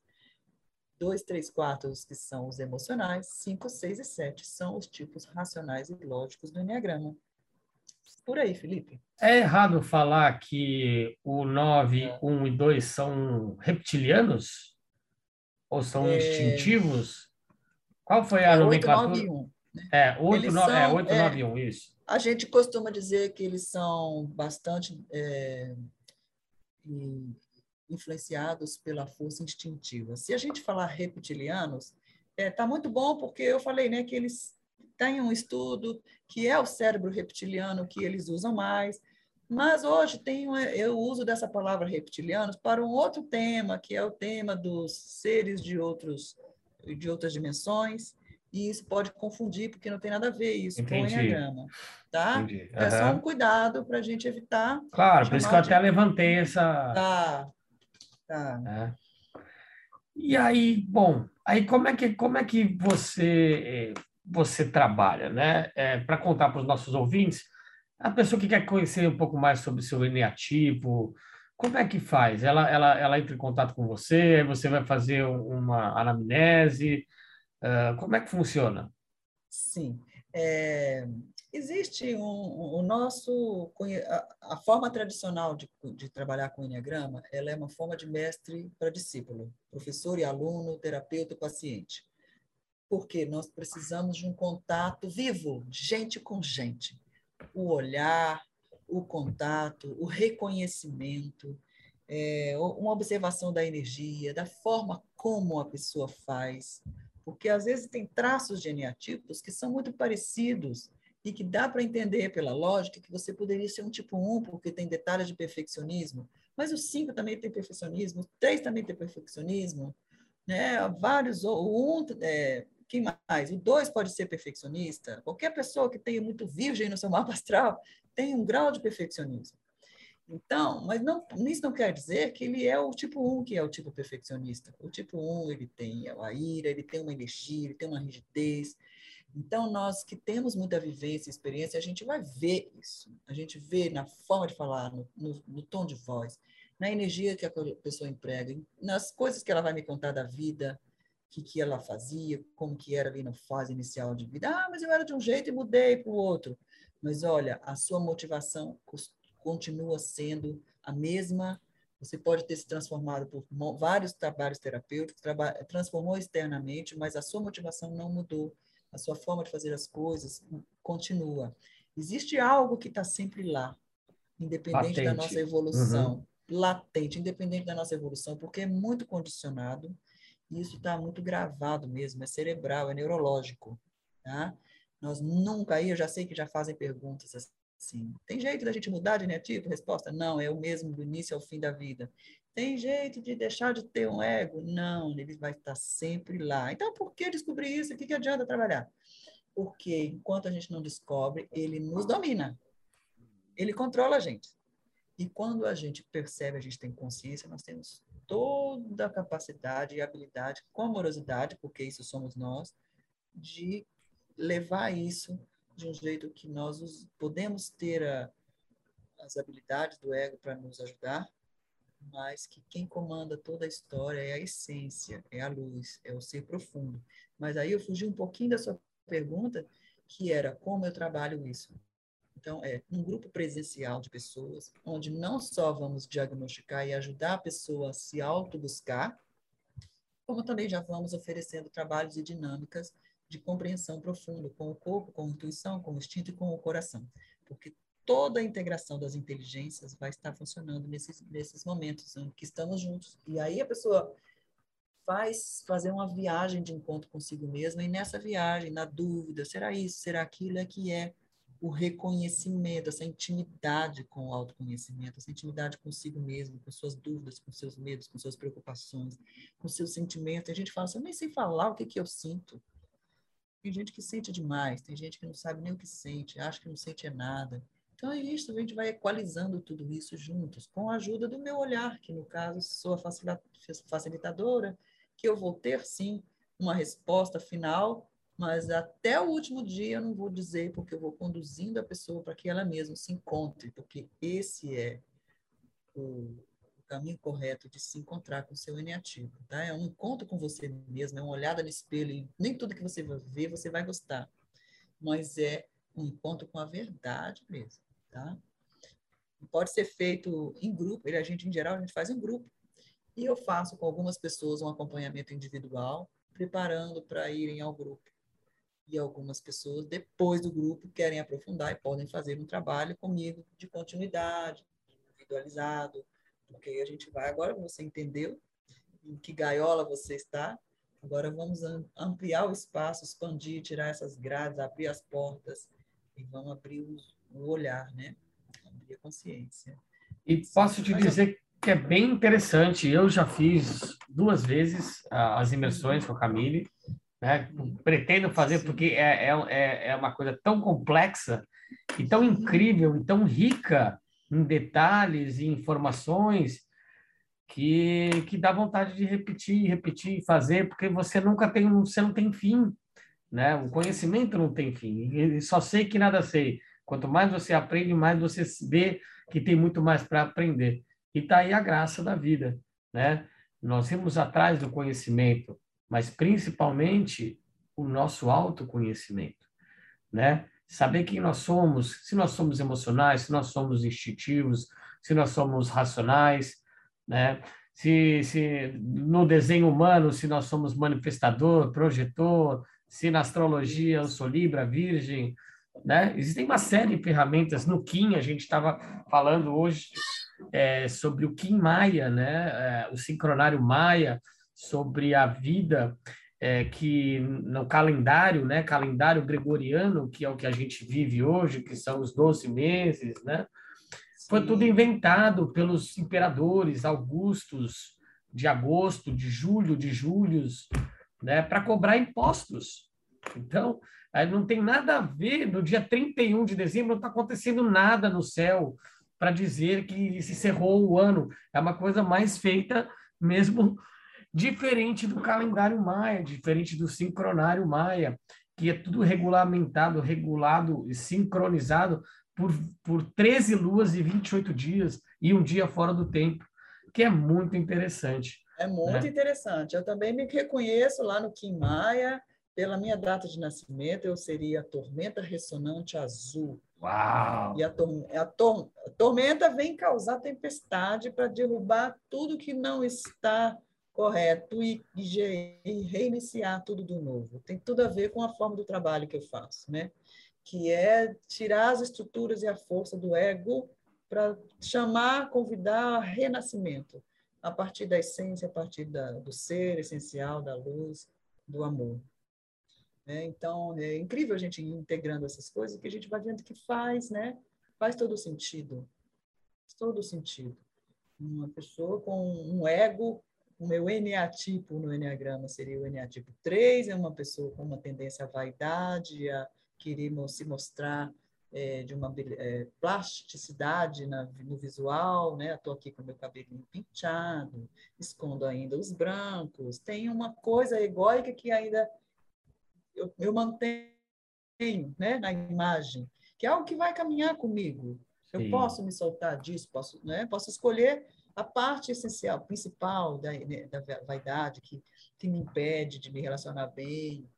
2, 3, 4, os que são os emocionais, 5, 6 e 7 são os tipos racionais e lógicos do Enneagrama. Por aí, Felipe. É errado falar que o 9, 1 e 2 são reptilianos? Ou são é... instintivos? Qual foi a é nomenclatura? 8, 9 e 1. Né? É, 8, 9, são, é, 8 é, 9 e 1, isso. A gente costuma dizer que eles são bastante... É, influenciados pela força instintiva. Se a gente falar reptilianos, está é, tá muito bom porque eu falei né, que eles têm um estudo que é o cérebro reptiliano que eles usam mais, mas hoje tem, eu uso dessa palavra reptilianos para um outro tema, que é o tema dos seres de, outros, de outras dimensões, e isso pode confundir, porque não tem nada a ver isso Entendi. com o Enneagrama. Tá? Entendi. Uhum. É só um cuidado para a gente evitar. Claro, por isso que eu até levantei essa. Tá. Tá. É. E aí, bom, aí como é que, como é que você, você trabalha, né? É, para contar para os nossos ouvintes, a pessoa que quer conhecer um pouco mais sobre o seu eneatipo, como é que faz? Ela, ela, ela entra em contato com você, aí você vai fazer uma anamnese, uh, como é que funciona? Sim. É, existe um, o nosso a, a, forma tradicional de, de trabalhar com o enneagrama ela é uma forma de mestre para discípulo professor e aluno terapeuta e paciente porque nós precisamos de um contato vivo gente com gente. O olhar o contato o reconhecimento é, uma observação da energia da forma como a pessoa faz. Porque às vezes tem traços de eneatipos que são muito parecidos e que dá para entender pela lógica que você poderia ser um tipo 1, porque tem detalhes de perfeccionismo, mas o 5 também tem perfeccionismo, o 3 também tem perfeccionismo, né? Vários, o 1, é, quem mais? O 2 pode ser perfeccionista. Qualquer pessoa que tenha muito virgem no seu mapa astral tem um grau de perfeccionismo. Então, mas não, isso não quer dizer que ele é o tipo 1 que é o tipo perfeccionista. O tipo 1, ele tem a ira, ele tem uma energia, ele tem uma rigidez, então, nós que temos muita vivência experiência, a gente vai ver isso. A gente vê na forma de falar, no, no, no tom de voz, na energia que a pessoa emprega, nas coisas que ela vai me contar da vida, o que, que ela fazia, como que era ali na fase inicial de vida. Ah, mas eu era de um jeito e mudei para o outro. Mas olha, a sua motivação continua sendo a mesma. Você pode ter se transformado por vários trabalhos terapêuticos, traba transformou externamente, mas a sua motivação não mudou a sua forma de fazer as coisas continua. Existe algo que está sempre lá, independente latente. da nossa evolução, uhum. latente, independente da nossa evolução, porque é muito condicionado e isso está muito gravado mesmo, é cerebral, é neurológico, tá? Nós nunca, aí eu já sei que já fazem perguntas assim, tem jeito da gente mudar de neativo? Resposta, não, é o mesmo do início ao fim da vida. Tem jeito de deixar de ter um ego? Não, ele vai estar sempre lá. Então, por que descobrir isso? O que, que adianta trabalhar? Porque enquanto a gente não descobre, ele nos domina. Ele controla a gente. E quando a gente percebe, a gente tem consciência, nós temos toda a capacidade e habilidade, com amorosidade, porque isso somos nós, de levar isso de um jeito que nós podemos ter a, as habilidades do ego para nos ajudar, mas que quem comanda toda a história é a essência, é a luz, é o ser profundo. Mas aí eu fugi um pouquinho da sua pergunta, que era como eu trabalho isso. Então, é um grupo presencial de pessoas, onde não só vamos diagnosticar e ajudar a pessoa a se auto-buscar, como também já vamos oferecendo trabalhos e dinâmicas de compreensão profunda com o corpo, com a intuição, com o instinto e com o coração. Porque toda a integração das inteligências vai estar funcionando nesses, nesses momentos em que estamos juntos. E aí a pessoa faz fazer uma viagem de encontro consigo mesma e nessa viagem, na dúvida, será isso, será aquilo, é que é o reconhecimento, essa intimidade com o autoconhecimento, essa intimidade consigo mesmo, com suas dúvidas, com seus medos, com suas preocupações, com seus sentimentos. A gente fala assim, eu nem sei falar o que, que eu sinto. Tem gente que sente demais, tem gente que não sabe nem o que sente, acha que não sente é nada. Então é isso, a gente vai equalizando tudo isso juntos, com a ajuda do meu olhar, que no caso sou a facilitadora, que eu vou ter sim uma resposta final, mas até o último dia eu não vou dizer, porque eu vou conduzindo a pessoa para que ela mesma se encontre, porque esse é o, caminho correto de se encontrar com o seu eneativo, tá? É um encontro com você mesmo, é uma olhada no espelho, e nem tudo que você vai ver você vai gostar, mas é um encontro com a verdade mesmo tá? Pode ser feito em grupo, ele, a gente, em geral, a gente faz em grupo. E eu faço com algumas pessoas um acompanhamento individual, preparando para irem ao grupo. E algumas pessoas, depois do grupo, querem aprofundar e podem fazer um trabalho comigo de continuidade, individualizado, porque a gente vai agora, você entendeu em que gaiola você está, agora vamos ampliar o espaço, expandir, tirar essas grades, abrir as portas e vamos abrir o olhar, né? Abrir a consciência. E posso te dizer que é bem interessante. Eu já fiz duas vezes as imersões com a Camille, né? Pretendo fazer porque é, é, é, é uma coisa tão complexa e tão incrível e tão rica em detalhes e informações que, que dá vontade de repetir, repetir e fazer, porque você nunca tem, você não tem fim, né? O conhecimento não tem fim. E só sei que nada sei. Quanto mais você aprende, mais você vê que tem muito mais para aprender. E está aí a graça da vida, né? Nós irmos atrás do conhecimento, mas principalmente o nosso autoconhecimento, né? Saber quem nós somos, se nós somos emocionais, se nós somos instintivos, se nós somos racionais, né? Se, se no desenho humano, se nós somos manifestador, projetor, se na astrologia eu sou Libra, Virgem, né? Existem uma série de ferramentas. No Kim, a gente estava falando hoje é, sobre o Kim Maia, né? É, o sincronário Maia, sobre a vida é, que no calendário, né? Calendário gregoriano, que é o que a gente vive hoje, que são os 12 meses, né? Foi tudo inventado pelos imperadores augustos de agosto, de julho, de julhos, né? Para cobrar impostos. Então, Aí não tem nada a ver, no dia 31 de dezembro não está acontecendo nada no céu para dizer que se encerrou o ano. É uma coisa mais feita mesmo diferente do calendário maia, diferente do sincronário maia, que é tudo regulamentado, regulado e sincronizado por, por 13 luas e 28 dias e um dia fora do tempo, que é muito interessante. É muito né? interessante. Eu também me reconheço lá no Kim Maia, pela minha data de nascimento, eu seria a tormenta ressonante azul. Uau! E a, tor a, tor a tormenta vem causar tempestade para derrubar tudo que não está correto e, e, e, reiniciar tudo do novo. Tem tudo a ver com a forma do trabalho que eu faço, né? Que é tirar as estruturas e a força do ego para chamar, convidar a renascimento a partir da essência, a partir da, do ser essencial, da luz, do amor. Né? Então, é incrível a gente ir integrando essas coisas, que a gente vai vendo que faz, né? Faz todo sentido. Todo sentido. Uma pessoa com um ego, o meu NA tipo no Enneagrama seria o NA tipo 3, é uma pessoa com uma tendência à vaidade, a querer se mostrar é, de uma é, plasticidade na, no visual, né? Estou aqui com meu cabelinho pinchado, escondo ainda os brancos. Tem uma coisa egóica que ainda eu, eu mantenho né, na imagem, que é algo que vai caminhar comigo. Eu Sim. posso me soltar disso, posso, né, posso escolher a parte essencial, principal da, né, da vaidade, que, que me impede de me relacionar bem,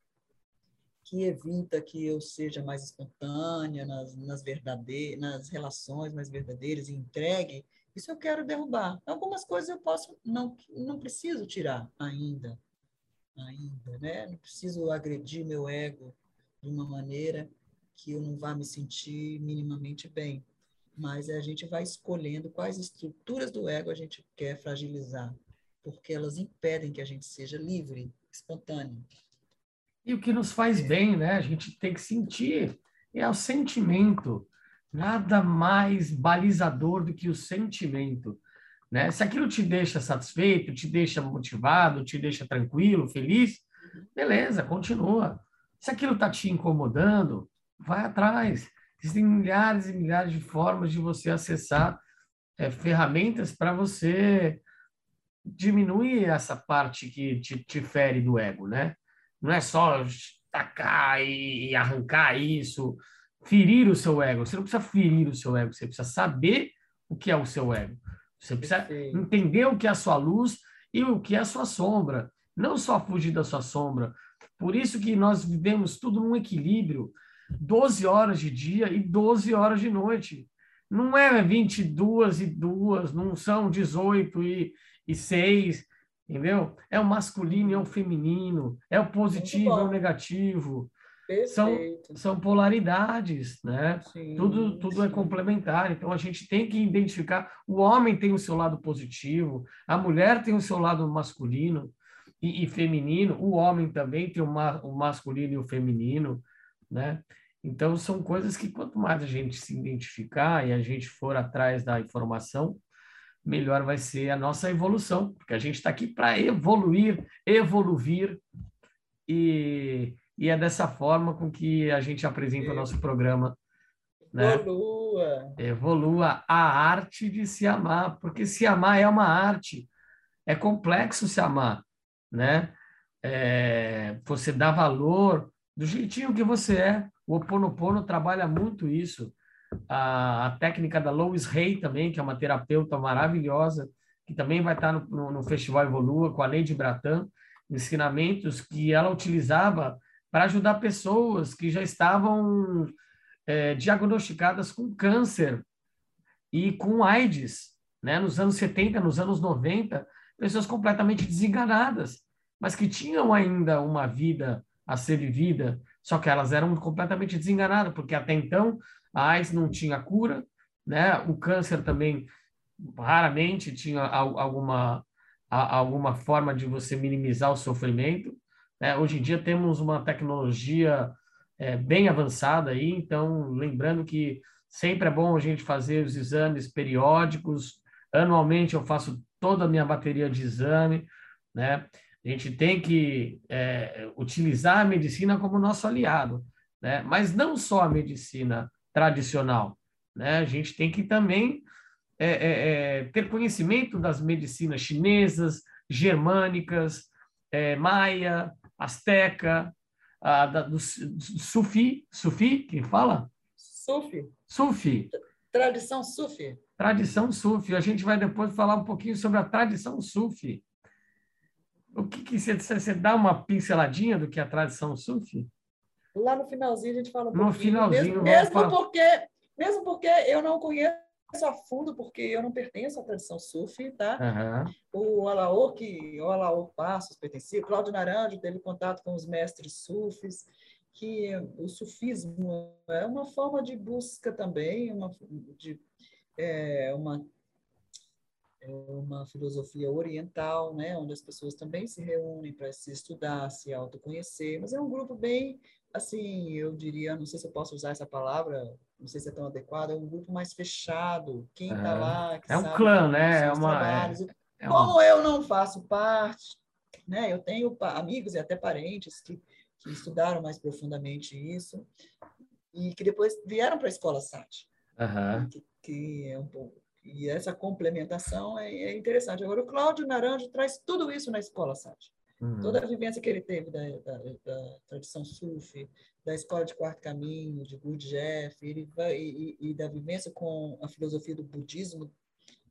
que evita que eu seja mais espontânea nas, nas, verdadeiras, nas relações mais verdadeiras e entregue, isso eu quero derrubar. Algumas coisas eu posso, não, não preciso tirar ainda ainda, né? Não preciso agredir meu ego de uma maneira que eu não vá me sentir minimamente bem. Mas a gente vai escolhendo quais estruturas do ego a gente quer fragilizar, porque elas impedem que a gente seja livre, espontâneo. E o que nos faz bem, né? A gente tem que sentir, é o sentimento. Nada mais balizador do que o sentimento. Né? Se aquilo te deixa satisfeito, te deixa motivado, te deixa tranquilo, feliz, beleza, continua. Se aquilo está te incomodando, vai atrás. Existem milhares e milhares de formas de você acessar é, ferramentas para você diminuir essa parte que te, te, fere do ego, né? Não é só tacar e, arrancar isso, ferir o seu ego. Você não precisa ferir o seu ego, você precisa saber o que é o seu ego. Você precisa entender o que é a sua luz e o que é a sua sombra. Não só fugir da sua sombra. Por isso que nós vivemos tudo num equilíbrio. 12 horas de dia e 12 horas de noite. Não é 22 e 2, não são 18 e, e 6, entendeu? É o masculino e é o feminino, é o positivo e é o negativo. são, são polaridades, né? Sim, tudo tudo é complementar. Então a gente tem que identificar. O homem tem o seu lado positivo, a mulher tem o seu lado masculino e, e feminino. O homem também tem o, ma, o masculino e o feminino, né? Então são coisas que quanto mais a gente se identificar e a gente for atrás da informação, melhor vai ser a nossa evolução, porque a gente está aqui para evoluir, evoluir e e é dessa forma com que a gente apresenta o nosso programa. Né? Evolua. Evolua a arte de se amar, porque se amar é uma arte. É complexo se amar, né? É, você dá valor do jeitinho que você é. O Oponopono trabalha muito isso. A, a técnica da Lois Hay também, que é uma terapeuta maravilhosa, que também vai estar no, no, no Festival Evolua com a Lady Bratan, ensinamentos que ela utilizava para ajudar pessoas que já estavam é, diagnosticadas com câncer e com AIDS, né? nos anos 70, nos anos 90, pessoas completamente desenganadas, mas que tinham ainda uma vida a ser vivida, só que elas eram completamente desenganadas, porque até então a AIDS não tinha cura, né? o câncer também raramente tinha alguma, alguma forma de você minimizar o sofrimento, é, hoje em dia temos uma tecnologia é, bem avançada aí, então lembrando que sempre é bom a gente fazer os exames periódicos. Anualmente eu faço toda a minha bateria de exame, né? A gente tem que é, utilizar a medicina como nosso aliado, né? Mas não só a medicina tradicional, né? A gente tem que também é, é, é ter conhecimento das medicinas chinesas, germânicas, é, maia, Azteca, a, da, do, Sufi, Sufi, quem fala? Sufi. Sufi. Tradição Sufi. Tradição Sufi. A gente vai depois falar um pouquinho sobre a tradição Sufi. O que, que você, você dá uma pinceladinha do que é a tradição Sufi? Lá no finalzinho a gente fala um no pouquinho. Finalzinho. Mesmo, mesmo porque, mesmo porque eu não conheço a fundo, porque eu não pertenço à tradição sufi, tá? Uhum. O Alaor, que o Alaor Passos pertencia, Cláudio Naranjo teve contato com os mestres sufis, que o sufismo é uma forma de busca também, uma, de, é, uma, é uma filosofia oriental, né? onde as pessoas também se reúnem para se estudar, se autoconhecer, mas é um grupo bem, assim, eu diria, não sei se eu posso usar essa palavra, não sei se é tão adequado, é um grupo mais fechado. Quem está é. lá. é um clã, né? É uma, é, é Como uma... eu não faço parte, né? eu tenho amigos e até parentes que, que estudaram mais profundamente isso e que depois vieram para a escola SAT. Uhum. Que, que, é um pouco. E essa complementação é, é interessante. Agora, o Cláudio Naranjo traz tudo isso na escola SAT. Uhum. Toda a vivência que ele teve da, da, da tradição sufi, da escola de quarto caminho, de Gurdjieff, ele vai, e, e, da vivência com a filosofia do budismo,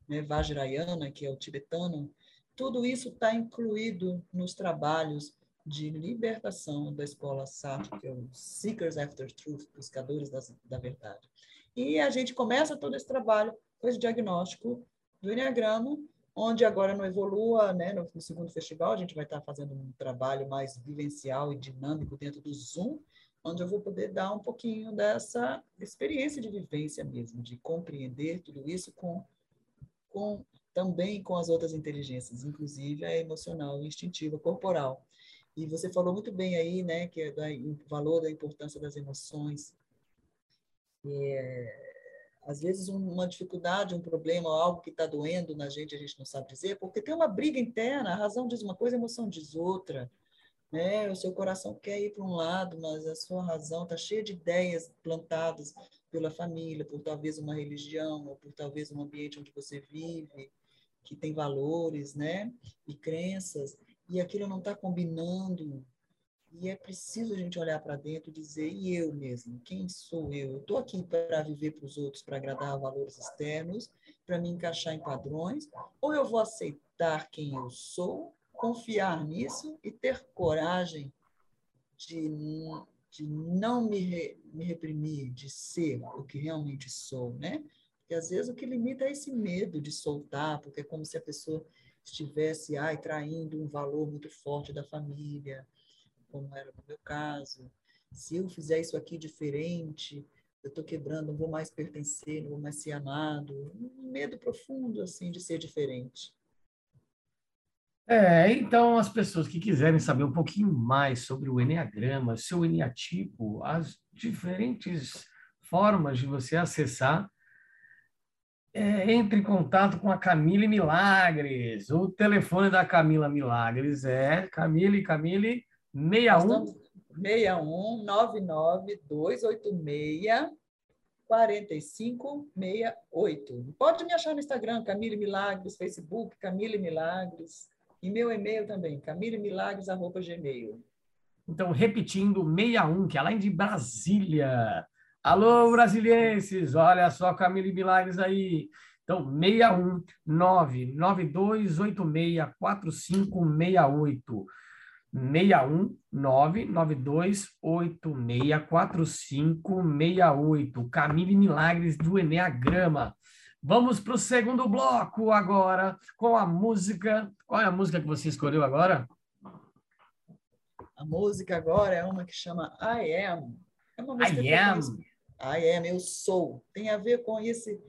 né, Vajrayana, que é o tibetano, tudo isso está incluído nos trabalhos de libertação da escola Sartre, que é o Seekers After Truth, buscadores das, da verdade. E a gente começa todo esse trabalho com esse diagnóstico do Enneagrama, onde agora no Evolua, né, no, no, segundo festival, a gente vai estar fazendo um trabalho mais vivencial e dinâmico dentro do Zoom, onde eu vou poder dar um pouquinho dessa experiência de vivência mesmo, de compreender tudo isso com, com também com as outras inteligências, inclusive a emocional, instintiva, corporal. E você falou muito bem aí, né, que é o valor da importância das emoções. É, às vezes uma dificuldade, um problema, algo que está doendo na gente, a gente não sabe dizer, porque tem uma briga interna, a razão diz uma coisa, a emoção diz outra. Né? O seu coração quer ir para um lado, mas a sua razão está cheia de ideias plantadas pela família, por talvez uma religião, ou por talvez um ambiente onde você vive, que tem valores né? e crenças, e aquilo não está combinando e é preciso a gente olhar para dentro e dizer: e eu mesmo? Quem sou eu? Eu estou aqui para viver para os outros, para agradar valores externos, para me encaixar em padrões? Ou eu vou aceitar quem eu sou, confiar nisso e ter coragem de, de não me, re, me reprimir, de ser o que realmente sou, né? Porque às vezes o que limita é esse medo de soltar, porque é como se a pessoa estivesse ai, traindo um valor muito forte da família, como era no meu caso. Se eu fizer isso aqui diferente, eu estou quebrando, não vou mais pertencer, não vou mais ser amado. Um medo profundo, assim, de ser diferente. É, então as pessoas que quiserem saber um pouquinho mais sobre o Enneagrama, seu Enneatipo, as diferentes formas de você acessar, é, entre em contato com a Camille Milagres. O telefone da Camila Milagres é Camille, Camille, 61... 61 99 286 4568. Pode me achar no Instagram, Camille Milagres, Facebook, Camille Milagres. E meu e-mail também, camilemilagres.gmail. Então, repetindo, 61, que é lá de Brasília. Alô, brasilienses! Olha só Camille Milagres aí. Então, 61 99286 4568. 61 992864568. Camille Milagres do Enneagrama. Vamos para o segundo bloco agora com a música. Qual é a música que você escolheu agora? A música agora é uma que chama I Am. É uma música I Am. I Am, eu sou. Tem a ver com esse,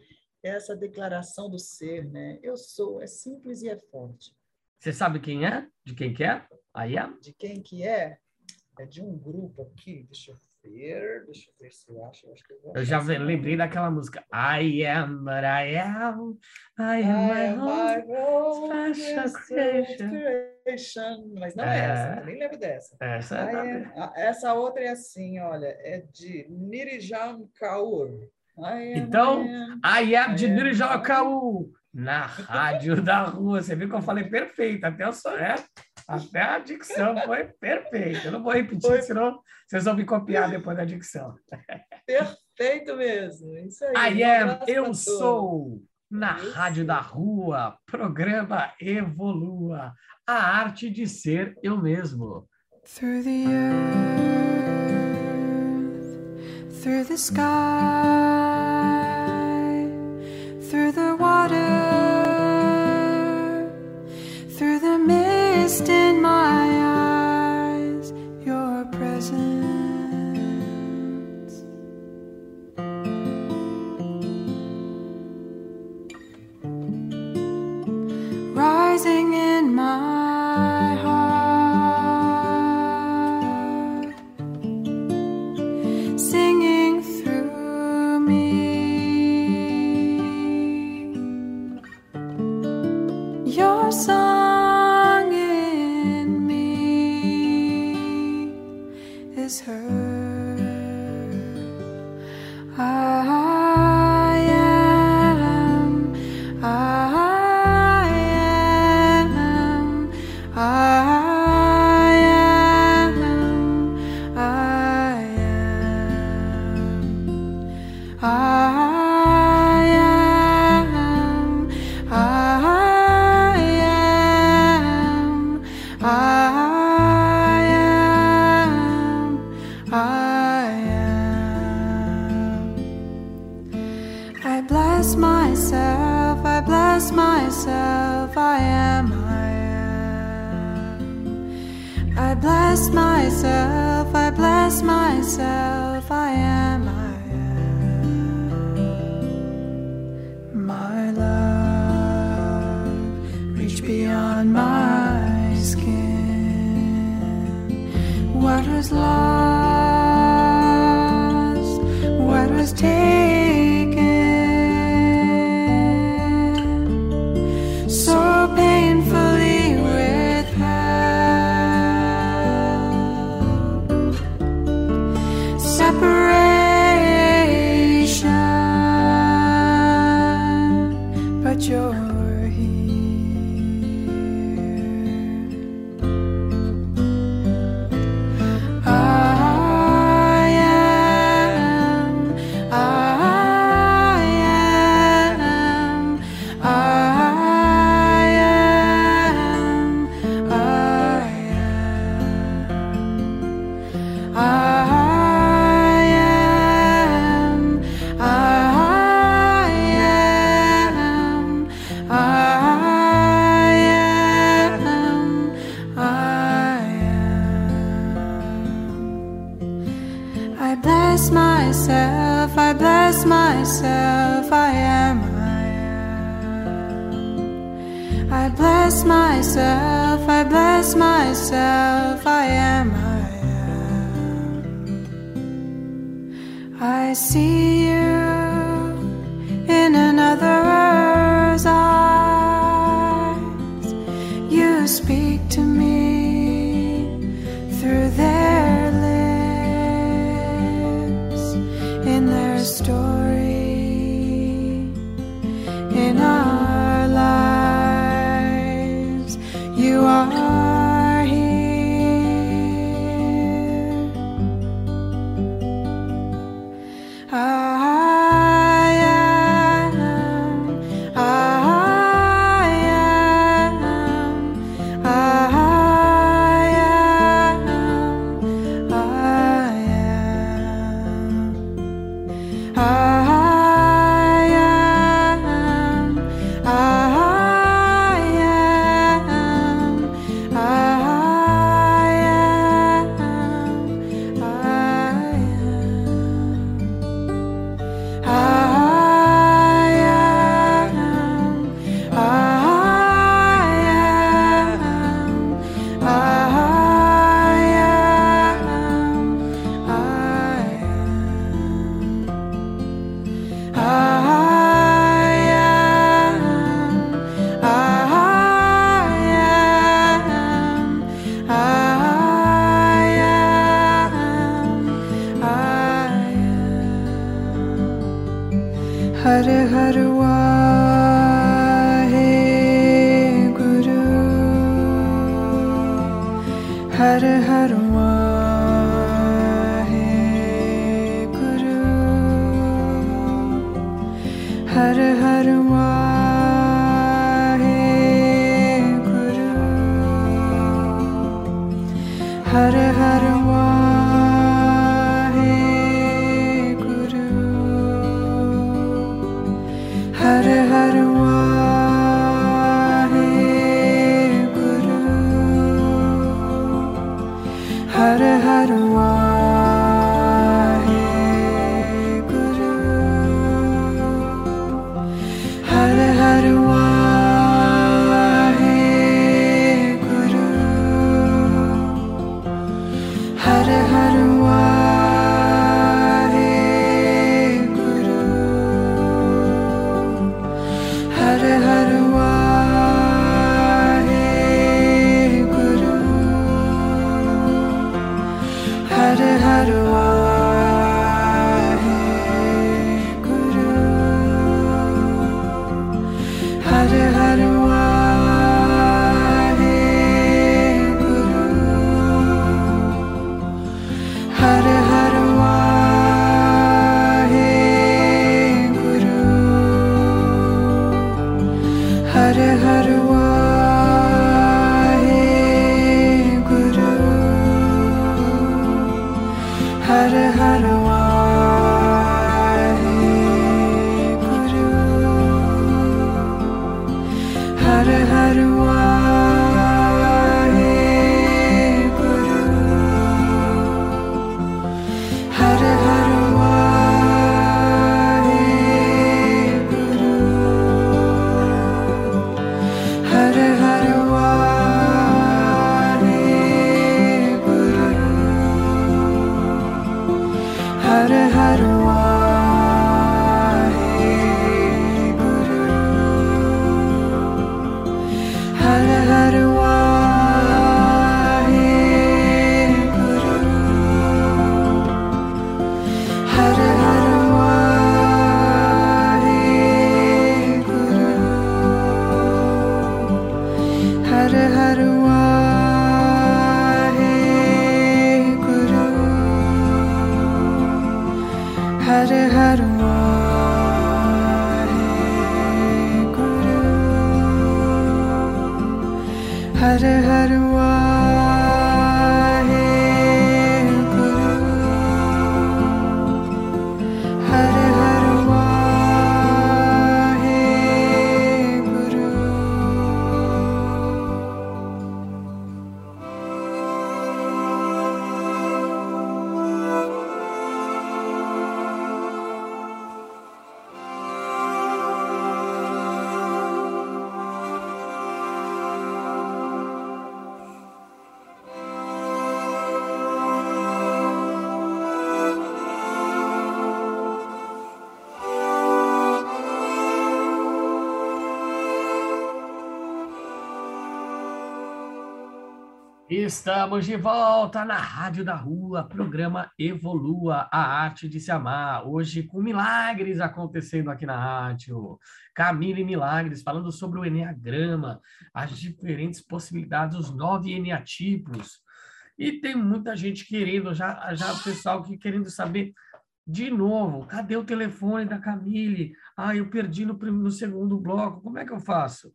essa declaração do ser, né? Eu sou, é simples e é forte. Você sabe quem é? De quem que é? I Am? De quem que é? É de um grupo aqui, deixa eu ver, deixa eu ver se eu acho. Eu, acho eu, eu já lembrei daquela música. I am but I am. I am I my own special creation. Mas não é, é essa, nem lembro dessa. Essa, é essa outra é assim, olha, é de Nirijam Kaur. Então, I am de Nirijam Kaur. Na rádio da rua. Você viu que eu falei perfeito, até o é? Até a dicção foi perfeita. Eu não vou repetir, foi... senão vocês vão me copiar depois da dicção. Perfeito mesmo. Isso aí. I am, eu sou. Na. Rádio da Rua, programa Evolua, a arte de ser eu mesmo. Through the earth, through the sky, through the water. Estamos de volta na Rádio da Rua, programa Evolua, a arte de se amar. Hoje com milagres acontecendo aqui na rádio. Camille Milagres falando sobre o Enneagrama, as diferentes possibilidades, os nove Enneatipos. E tem muita gente querendo, já, já o pessoal que querendo saber de novo, cadê o telefone da Camille? Ah, eu perdi no, no segundo bloco, como é que eu faço?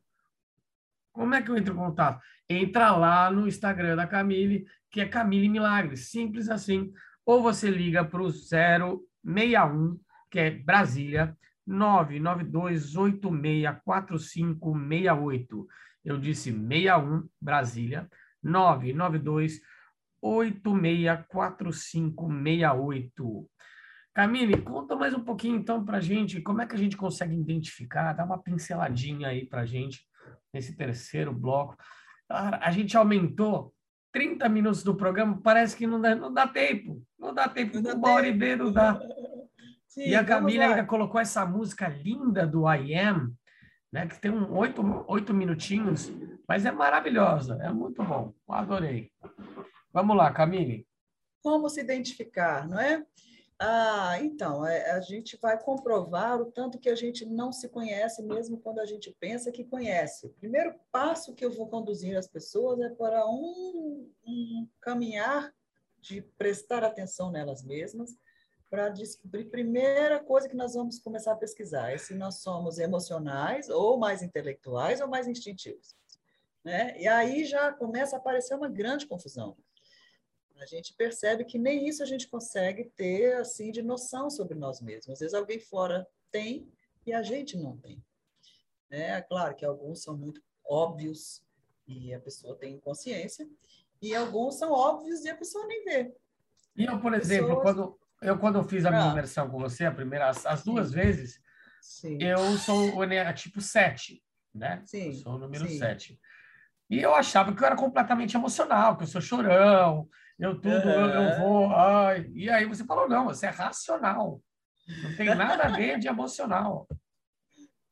Como é que eu entro em contato? Entra lá no Instagram da Camille, que é Camille Milagres, simples assim. Ou você liga para o 061, que é Brasília, 992864568. Eu disse 61 Brasília, 992864568. Camille, conta mais um pouquinho então para gente como é que a gente consegue identificar, dá uma pinceladinha aí para gente nesse terceiro bloco. A gente aumentou 30 minutos do programa, parece que não dá, não dá tempo. Não dá tempo, não dá uma hora e meia não dá. Sim, e a Camila ainda colocou essa música linda do I Am, né, que tem um oito, oito minutinhos, mas é maravilhosa, é muito bom, adorei. Vamos lá, Camille. Como se identificar, não é? Ah, então, é, a gente vai comprovar o tanto que a gente não se conhece, mesmo quando a gente pensa que conhece. O primeiro passo que eu vou conduzir as pessoas é para um, um caminhar de prestar atenção nelas mesmas, para descobrir primeira coisa que nós vamos começar a pesquisar é se nós somos emocionais ou mais intelectuais ou mais instintivos, né? E aí já começa a aparecer uma grande confusão. A gente percebe que nem isso a gente consegue ter assim de noção sobre nós mesmos. Às vezes alguém fora tem e a gente não tem. É claro que alguns são muito óbvios e a pessoa tem consciência, e alguns são óbvios e a pessoa nem vê. E eu, por exemplo, quando eu quando eu fiz a minha ah. imersão com você, a primeira, as, as duas Sim. vezes, Sim. eu sou o tipo 7, né? Sim. Eu sou o número Sim. 7. E eu achava que eu era completamente emocional, que eu sou chorão, eu tudo, uhum. eu, eu, vou. Ai. E aí você falou, não, você é racional. Não tem nada a ver de emocional.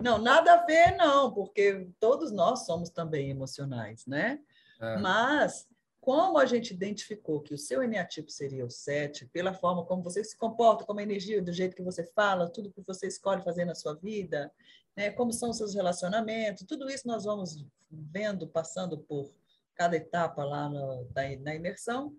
Não, nada a ver, não, porque todos nós somos também emocionais, né? É. Mas, como a gente identificou que o seu eneatipo seria o 7, pela forma como você se comporta, como a energia, do jeito que você fala, tudo que você escolhe fazer na sua vida, né? como são os seus relacionamentos, tudo isso nós vamos vendo, passando por cada etapa lá no, da, na imersão,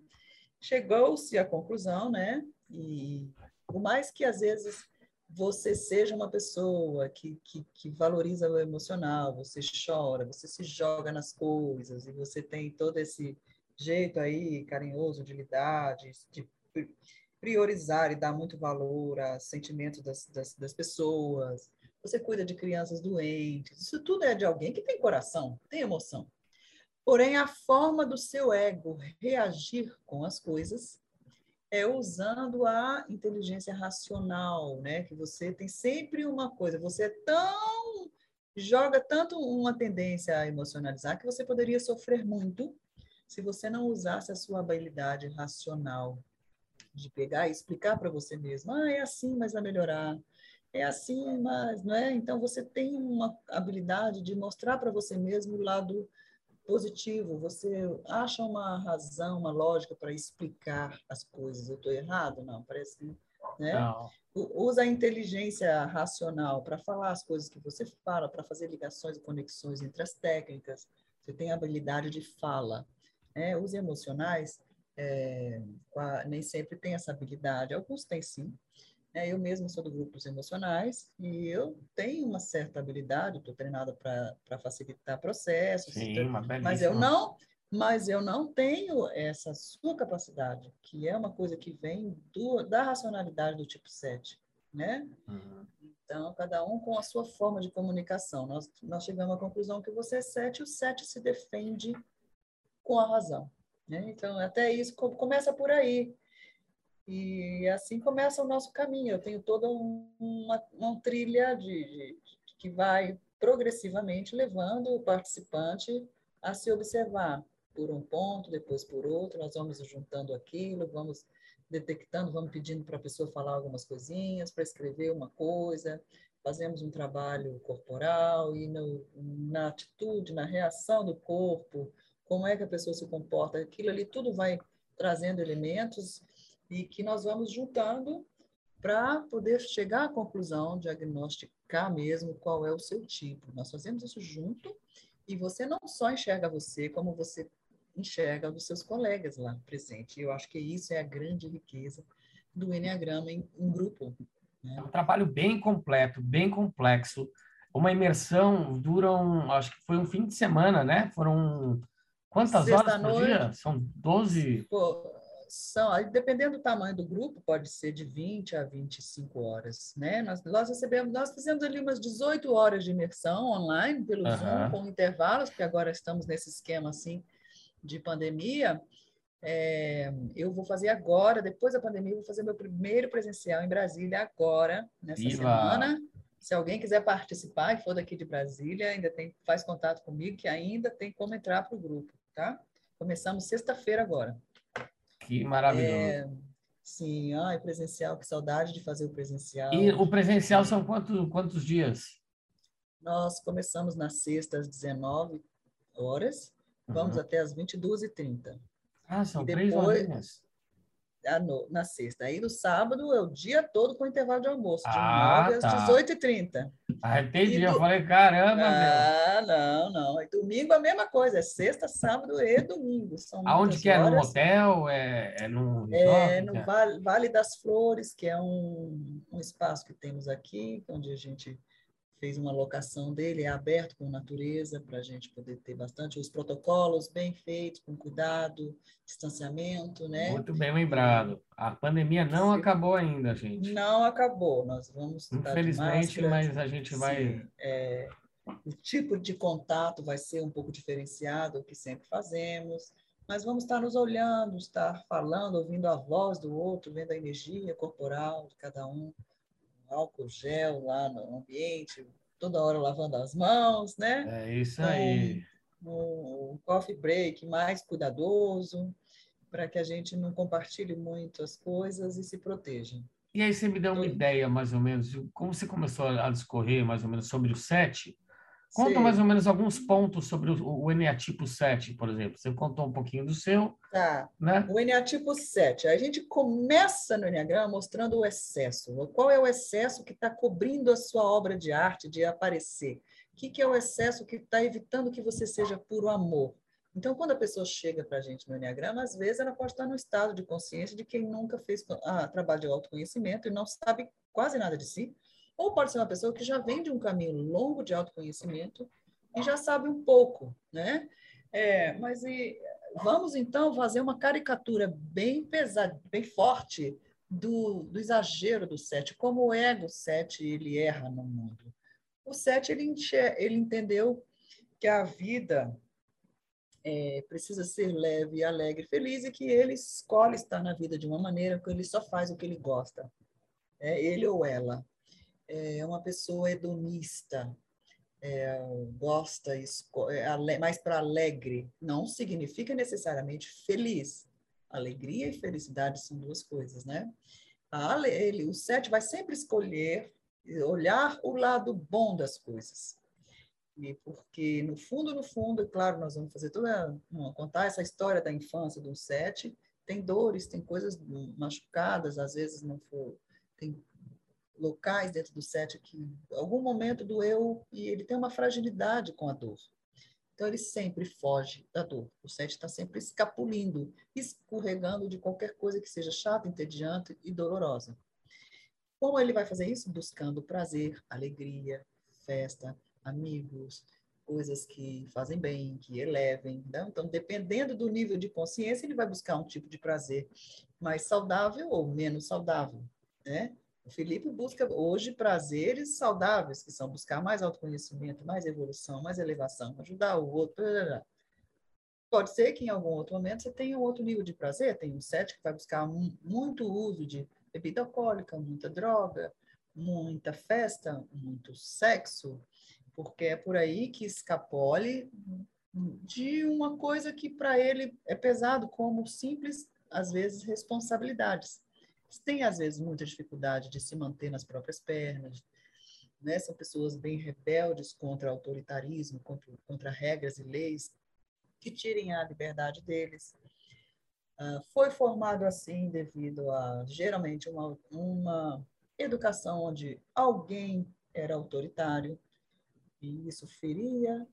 chegou-se à conclusão, né? E por mais que às vezes você seja uma pessoa que, que, que, valoriza o emocional, você chora, você se joga nas coisas e você tem todo esse jeito aí carinhoso de lidar, de, de priorizar e dar muito valor aos sentimentos das, das, das pessoas, você cuida de crianças doentes, isso tudo é de alguém que tem coração, tem emoção. Porém, a forma do seu ego reagir com as coisas é usando a inteligência racional, né? Que você tem sempre uma coisa, você é tão joga tanto uma tendência a emocionalizar que você poderia sofrer muito se você não usasse a sua habilidade racional de pegar e explicar para você mesmo, ah, é assim, mas vai melhorar. É assim, mas não é? Então você tem uma habilidade de mostrar para você mesmo o lado positivo, você acha uma razão, uma lógica para explicar as coisas. Eu estou errado? Não, parece que. Né? Não. Usa a inteligência racional para falar as coisas que você fala, para fazer ligações e conexões entre as técnicas. Você tem a habilidade de fala. Né? Os emocionais é, nem sempre têm essa habilidade, alguns têm sim? Eu mesmo sou do grupo dos emocionais e eu tenho uma certa habilidade, estou treinada para facilitar processos, Sim, então, mas eu não, mas eu não tenho essa sua capacidade, que é uma coisa que vem do, da racionalidade do tipo 7, né? Uhum. Então, cada um com a sua forma de comunicação. Nós, nós chegamos à conclusão que você é 7 e o 7 se defende com a razão. Né? Então, até isso começa por aí. E assim começa o nosso caminho. Eu tenho toda uma, uma trilha de, de, que vai progressivamente levando o participante a se observar por um ponto, depois por outro. Nós vamos juntando aquilo, vamos detectando, vamos pedindo para a pessoa falar algumas coisinhas, para escrever uma coisa. Fazemos um trabalho corporal e no, na atitude, na reação do corpo, como é que a pessoa se comporta. Aquilo ali tudo vai trazendo elementos e que nós vamos juntando para poder chegar à conclusão, diagnosticar mesmo qual é o seu tipo. Nós fazemos isso junto e você não só enxerga você, como você enxerga dos seus colegas lá presente. Eu acho que isso é a grande riqueza do Enneagrama em, em grupo. Né? É um trabalho bem completo, bem complexo. Uma imersão dura, um, acho que foi um fim de semana, né? Foram quantas Sexta horas por noite, dia? São 12? Pô, são, dependendo do tamanho do grupo, pode ser de 20 a 25 horas, né? Nós, nós recebemos, nós fizemos ali umas 18 horas de imersão online pelo uhum. Zoom, com intervalos, porque agora estamos nesse esquema assim de pandemia. É, eu vou fazer agora, depois da pandemia, vou fazer meu primeiro presencial em Brasília agora, nessa Viva. semana. Se alguém quiser participar e for daqui de Brasília, ainda tem, faz contato comigo, que ainda tem como entrar para o grupo, tá? Começamos sexta-feira agora. Que maravilhoso. É, sim, ai, presencial, que saudade de fazer o presencial. E o presencial são quantos, quantos dias? Nós começamos na sexta às 19 horas, vamos uhum. até às 22h30. Ah, são e três horinhas no, na sexta. Aí no sábado é o dia todo com intervalo de almoço, de ah, 9 tá. às 18h30. Ah, entendi. Do... Eu falei, caramba, Ah, não, não. E domingo a mesma coisa, é sexta, sábado e domingo. São Aonde que é? No hotel? É, é no É no vale, vale das Flores, que é um, um espaço que temos aqui, onde a gente fez uma locação dele, é aberto com natureza, para a gente poder ter bastante os protocolos bem feitos, com cuidado, distanciamento, né? Muito bem lembrado. A pandemia não Sim. acabou ainda, gente. Não acabou. Nós vamos. Infelizmente, mas a gente vai. Sim, é, o tipo de contato vai ser um pouco diferenciado do que sempre fazemos, mas vamos estar nos olhando, estar falando, ouvindo a voz do outro, vendo a energia corporal de cada um álcool gel lá no ambiente, toda hora lavando as mãos, né? É isso aí. Um, um coffee break mais cuidadoso, para que a gente não compartilhe muito as coisas e se proteja. E aí você me deu uma então, ideia, mais ou menos, como você começou a discorrer, mais ou menos, sobre o sete, Conta Sim. mais ou menos alguns pontos sobre o, o Eneatipo 7, por exemplo. Você contou um pouquinho do seu. Tá. Né? O Eneatipo 7. A gente começa no Enneagrama mostrando o excesso. Qual é o excesso que está cobrindo a sua obra de arte de aparecer? O que, que é o excesso que está evitando que você seja puro amor? Então, quando a pessoa chega para a gente no Enneagrama, às vezes ela pode estar no estado de consciência de quem nunca fez ah, trabalho de autoconhecimento e não sabe quase nada de si, ou pode ser uma pessoa que já vem de um caminho longo de autoconhecimento e já sabe um pouco, né? É, mas e, vamos então fazer uma caricatura bem pesada, bem forte do, do exagero do sete, como o ego sete ele erra no mundo. O sete ele, ele entendeu que a vida é, precisa ser leve, alegre, feliz e que ele escolhe estar na vida de uma maneira que ele só faz o que ele gosta, é ele ou ela é uma pessoa hedonista, é, gosta, é mais para alegre, não significa necessariamente feliz. Alegria e felicidade são duas coisas, né? A, ele, o sete vai sempre escolher olhar o lado bom das coisas. E porque no fundo, no fundo, claro, nós vamos fazer toda contar essa história da infância do sete. Tem dores, tem coisas machucadas, às vezes não for, tem locais dentro do sete que algum momento doeu e ele tem uma fragilidade com a dor. Então ele sempre foge da dor. O sete está sempre escapulindo, escorregando de qualquer coisa que seja chata, entediante e dolorosa. Como ele vai fazer isso? Buscando prazer, alegria, festa, amigos, coisas que fazem bem, que elevem. Né? Então, dependendo do nível de consciência, ele vai buscar um tipo de prazer mais saudável ou menos saudável. Né? O Felipe busca hoje prazeres saudáveis, que são buscar mais autoconhecimento, mais evolução, mais elevação, ajudar o outro. Pode ser que em algum outro momento você tenha um outro nível de prazer. Tem um sete que vai buscar muito uso de bebida alcoólica, muita droga, muita festa, muito sexo, porque é por aí que escapole de uma coisa que para ele é pesado, como simples, às vezes, responsabilidades têm, às vezes, muita dificuldade de se manter nas próprias pernas, né? são pessoas bem rebeldes contra autoritarismo, contra, contra regras e leis, que tirem a liberdade deles. Uh, foi formado assim devido a, geralmente, uma, uma educação onde alguém era autoritário, e isso feria,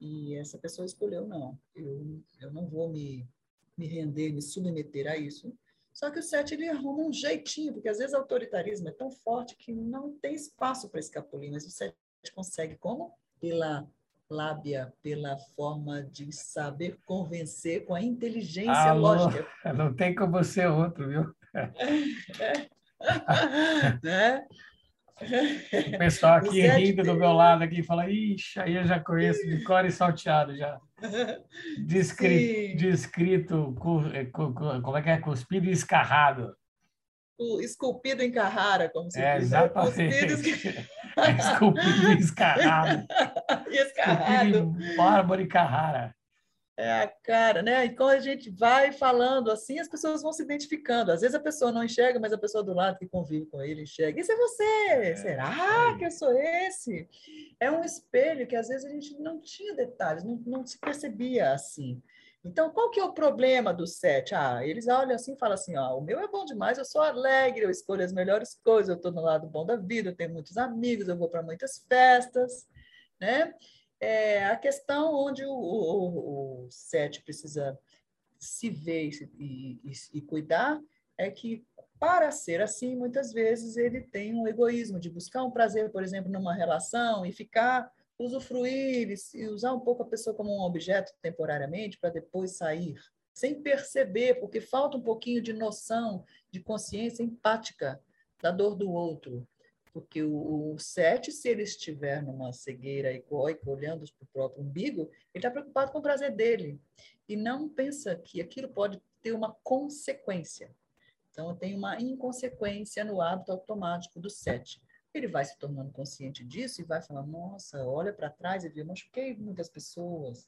e essa pessoa escolheu, não, eu, eu não vou me, me render, me submeter a isso. Só que o sete ele arruma um jeitinho, porque às vezes o autoritarismo é tão forte que não tem espaço para escapulir, mas o sete consegue como? Pela lábia, pela forma de saber convencer com a inteligência lógica. Não tem como ser outro, viu? É. né? O pessoal aqui rindo do meu lado aqui fala, ixi, aí eu já conheço de cor e salteado já. Descrito, descrito é, como é que é? Cuspido e escarrado. O esculpido em Carrara, como se é, diz. Né? Exatamente. Esculpido e escarrado. e escarrado. Esculpido em Bárbara e Carrara. É a cara, né? E quando a gente vai falando assim, as pessoas vão se identificando. Às vezes a pessoa não enxerga, mas a pessoa do lado que convive com ele enxerga. Esse é você! É, Será é. que eu sou esse? É um espelho que às vezes a gente não tinha detalhes, não, não se percebia assim. Então, qual que é o problema do sete? Ah, eles olham assim e falam assim, ó, o meu é bom demais, eu sou alegre, eu escolho as melhores coisas, eu estou no lado bom da vida, eu tenho muitos amigos, eu vou para muitas festas, né? É a questão onde o, o, o SET precisa se ver e, e, e cuidar é que, para ser assim, muitas vezes ele tem um egoísmo de buscar um prazer, por exemplo, numa relação e ficar, usufruir e usar um pouco a pessoa como um objeto temporariamente para depois sair, sem perceber, porque falta um pouquinho de noção, de consciência empática da dor do outro. Porque o, o sete, se ele estiver numa cegueira egoica, olhando para o próprio umbigo, ele está preocupado com o prazer dele. E não pensa que aquilo pode ter uma consequência. Então, tem uma inconsequência no hábito automático do sete. Ele vai se tornando consciente disso e vai falar: nossa, olha para trás e vê, machuquei muitas pessoas.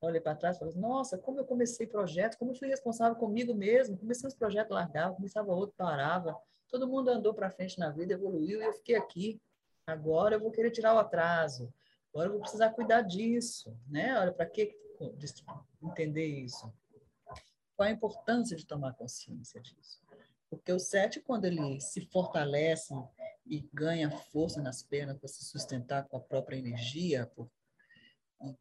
Olha para trás e fala: nossa, como eu comecei projetos, como eu fui responsável comigo mesmo. Comecei uns projetos, largava, começava outro, parava. Todo mundo andou para frente na vida, evoluiu e eu fiquei aqui. Agora eu vou querer tirar o atraso. Agora eu vou precisar cuidar disso, né? Olha, para que entender isso? Qual a importância de tomar consciência disso? Porque o sete, quando ele se fortalece e ganha força nas pernas para se sustentar com a própria energia, por,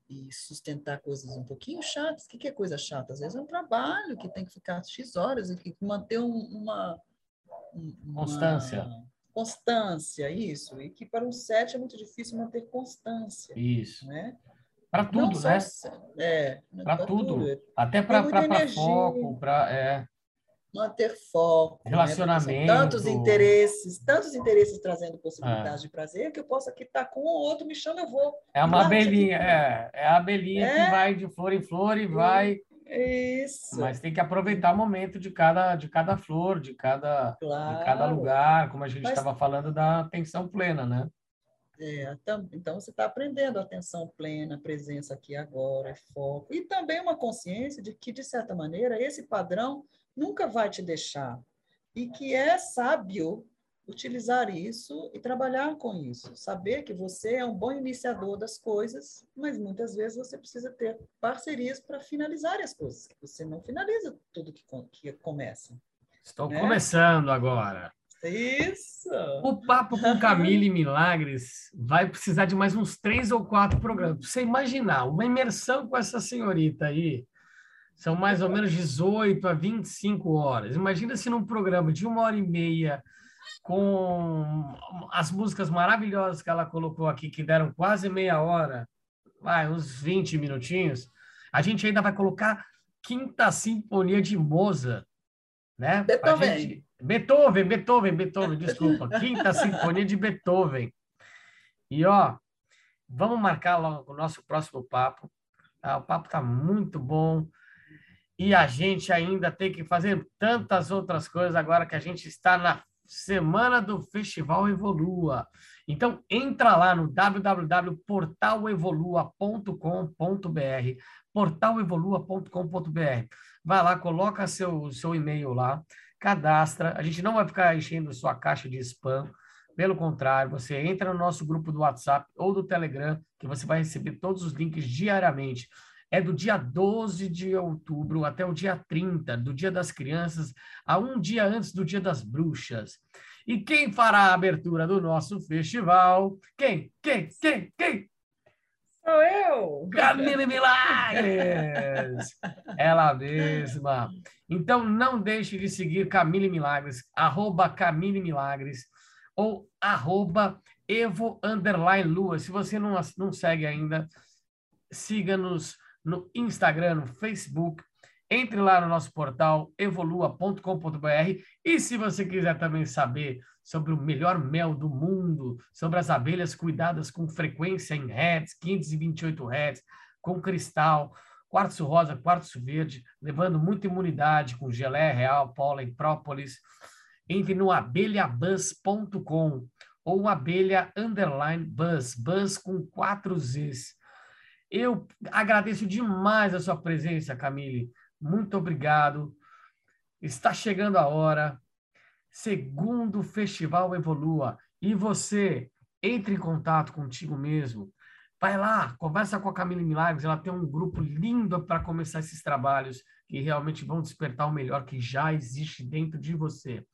e, e, sustentar coisas um pouquinho chatas. O que, que é coisa chata? Às vezes é um trabalho que tem que ficar X horas e que manter um, uma, Constância. Constância, isso. E que para um sete é muito difícil manter constância. Isso. Né? Para tudo, né? É, para tudo. tudo. Até para foco, para. É. Manter foco. Né? Relacionamento. Né? Tantos interesses, tantos interesses trazendo possibilidades é. de prazer, que eu posso aqui estar com o outro, me chama, eu vou. É uma abelhinha, é, é a abelhinha é. que vai de flor em flor e vai isso. Mas tem que aproveitar o momento de cada, de cada flor, de cada, claro. de cada lugar, como a gente estava Mas... falando da atenção plena, né? É, então você está aprendendo atenção plena, presença aqui agora, foco. E também uma consciência de que, de certa maneira, esse padrão nunca vai te deixar. E que é sábio utilizar isso e trabalhar com isso. Saber que você é um bom iniciador das coisas, mas muitas vezes você precisa ter parcerias para finalizar as coisas. Você não finaliza tudo que, que começa. Estou né? começando agora. Isso! O papo com Camille Milagres vai precisar de mais uns três ou quatro programas. Você imaginar, uma imersão com essa senhorita aí, são mais ou menos 18 a 25 horas. Imagina se num programa de uma hora e meia, com as músicas maravilhosas que ela colocou aqui, que deram quase meia hora, vai, uns 20 minutinhos, a gente ainda vai colocar Quinta Sinfonia de Mozart, né? Beethoven. Gente... Beethoven, Beethoven, Beethoven, desculpa. Quinta Sinfonia de Beethoven. E, ó, vamos marcar logo o nosso próximo papo. Tá? O papo está muito bom. E a gente ainda tem que fazer tantas outras coisas agora que a gente está na semana do Festival Evolua. Então, entra lá no www.portalevolua.com.br, portalevolua.com.br. Vai lá, coloca seu, seu e-mail lá, cadastra. A gente não vai ficar enchendo sua caixa de spam. Pelo contrário, você entra no nosso grupo do WhatsApp ou do Telegram, que você vai receber todos os links diariamente. É do dia 12 de outubro até o dia 30, do Dia das Crianças, a um dia antes do Dia das Bruxas. E quem fará a abertura do nosso festival? Quem? Quem? Quem? Quem? Sou eu! Camila Milagres! Ela mesma. Então, não deixe de seguir Camille Milagres, arroba Camille Milagres, ou arroba Evo Underline Lua. Se você não, não segue ainda, siga-nos no Instagram, no Facebook, entre lá no nosso portal evolua.com.br e se você quiser também saber sobre o melhor mel do mundo, sobre as abelhas cuidadas com frequência em Hz, 528 Hz, com cristal, quartzo rosa, quartzo verde, levando muita imunidade com gelé real, pólen, própolis, entre no abelhabuzz.com ou abelha underline buzz, buzz com quatro Zs. Eu agradeço demais a sua presença, Camille. Muito obrigado. Está chegando a hora. Segundo Festival Evolua. E você, entre em contato contigo mesmo. Vai lá, conversa com a Camille Milagres. Ela tem um grupo lindo para começar esses trabalhos que realmente vão despertar o melhor que já existe dentro de você.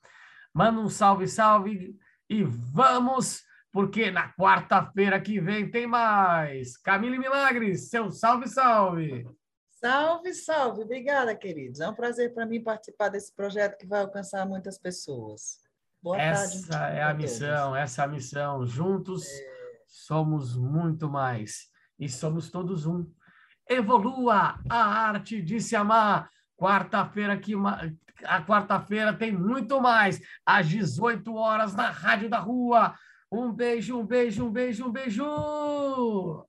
Manda um salve, salve e vamos, porque na quarta-feira que vem tem mais. Camille Milagres, seu salve, salve! Salve, salve! Obrigada, queridos. É um prazer para mim participar desse projeto que vai alcançar muitas pessoas. Boa essa tarde. é a missão, todos. essa é a missão. Juntos é... somos muito mais e somos todos um. Evolua a arte de se amar. Quarta-feira que a quarta-feira tem muito mais às 18 horas na Rádio da Rua. Um beijo, um beijo, um beijo, um beijo.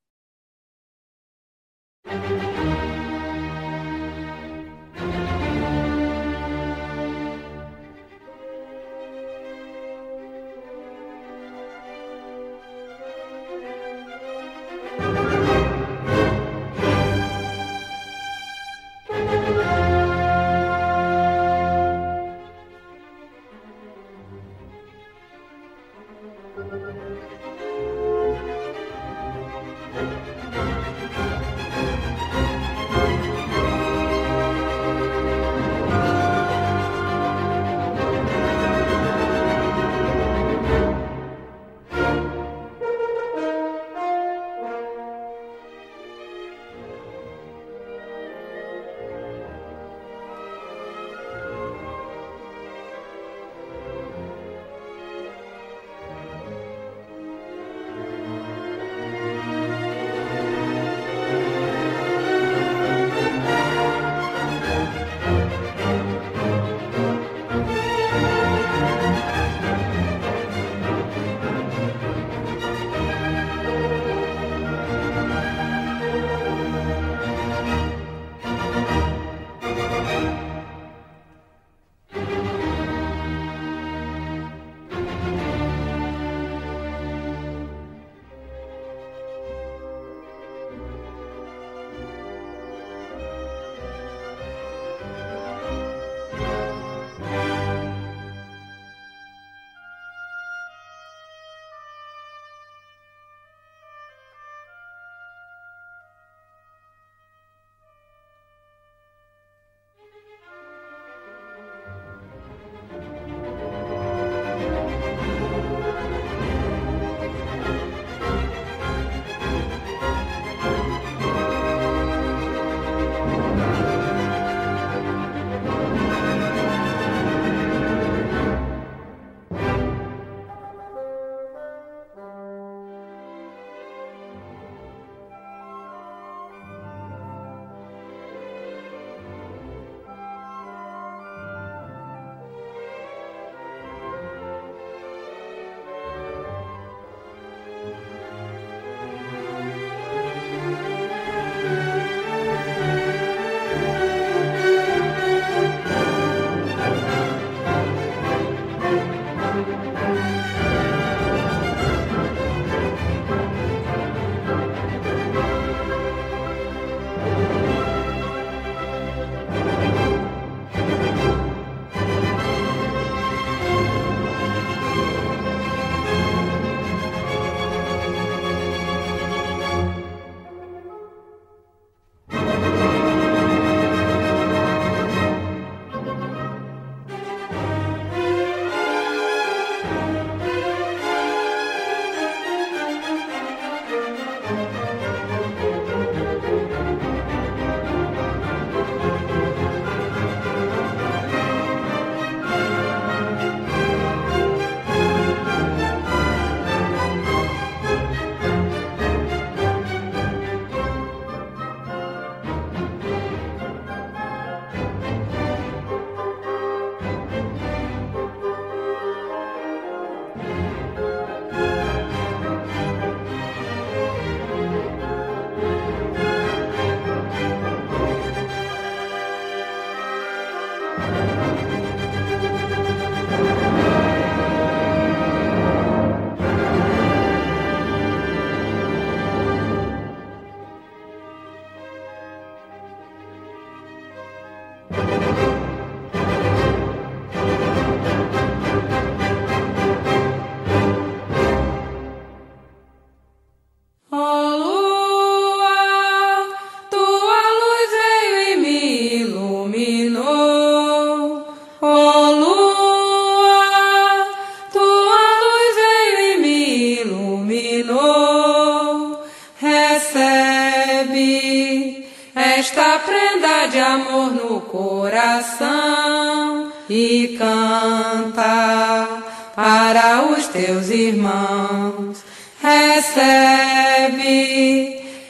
Teus irmãos. Recebe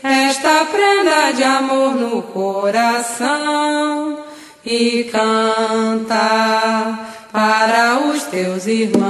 esta prenda de amor no coração e canta para os teus irmãos.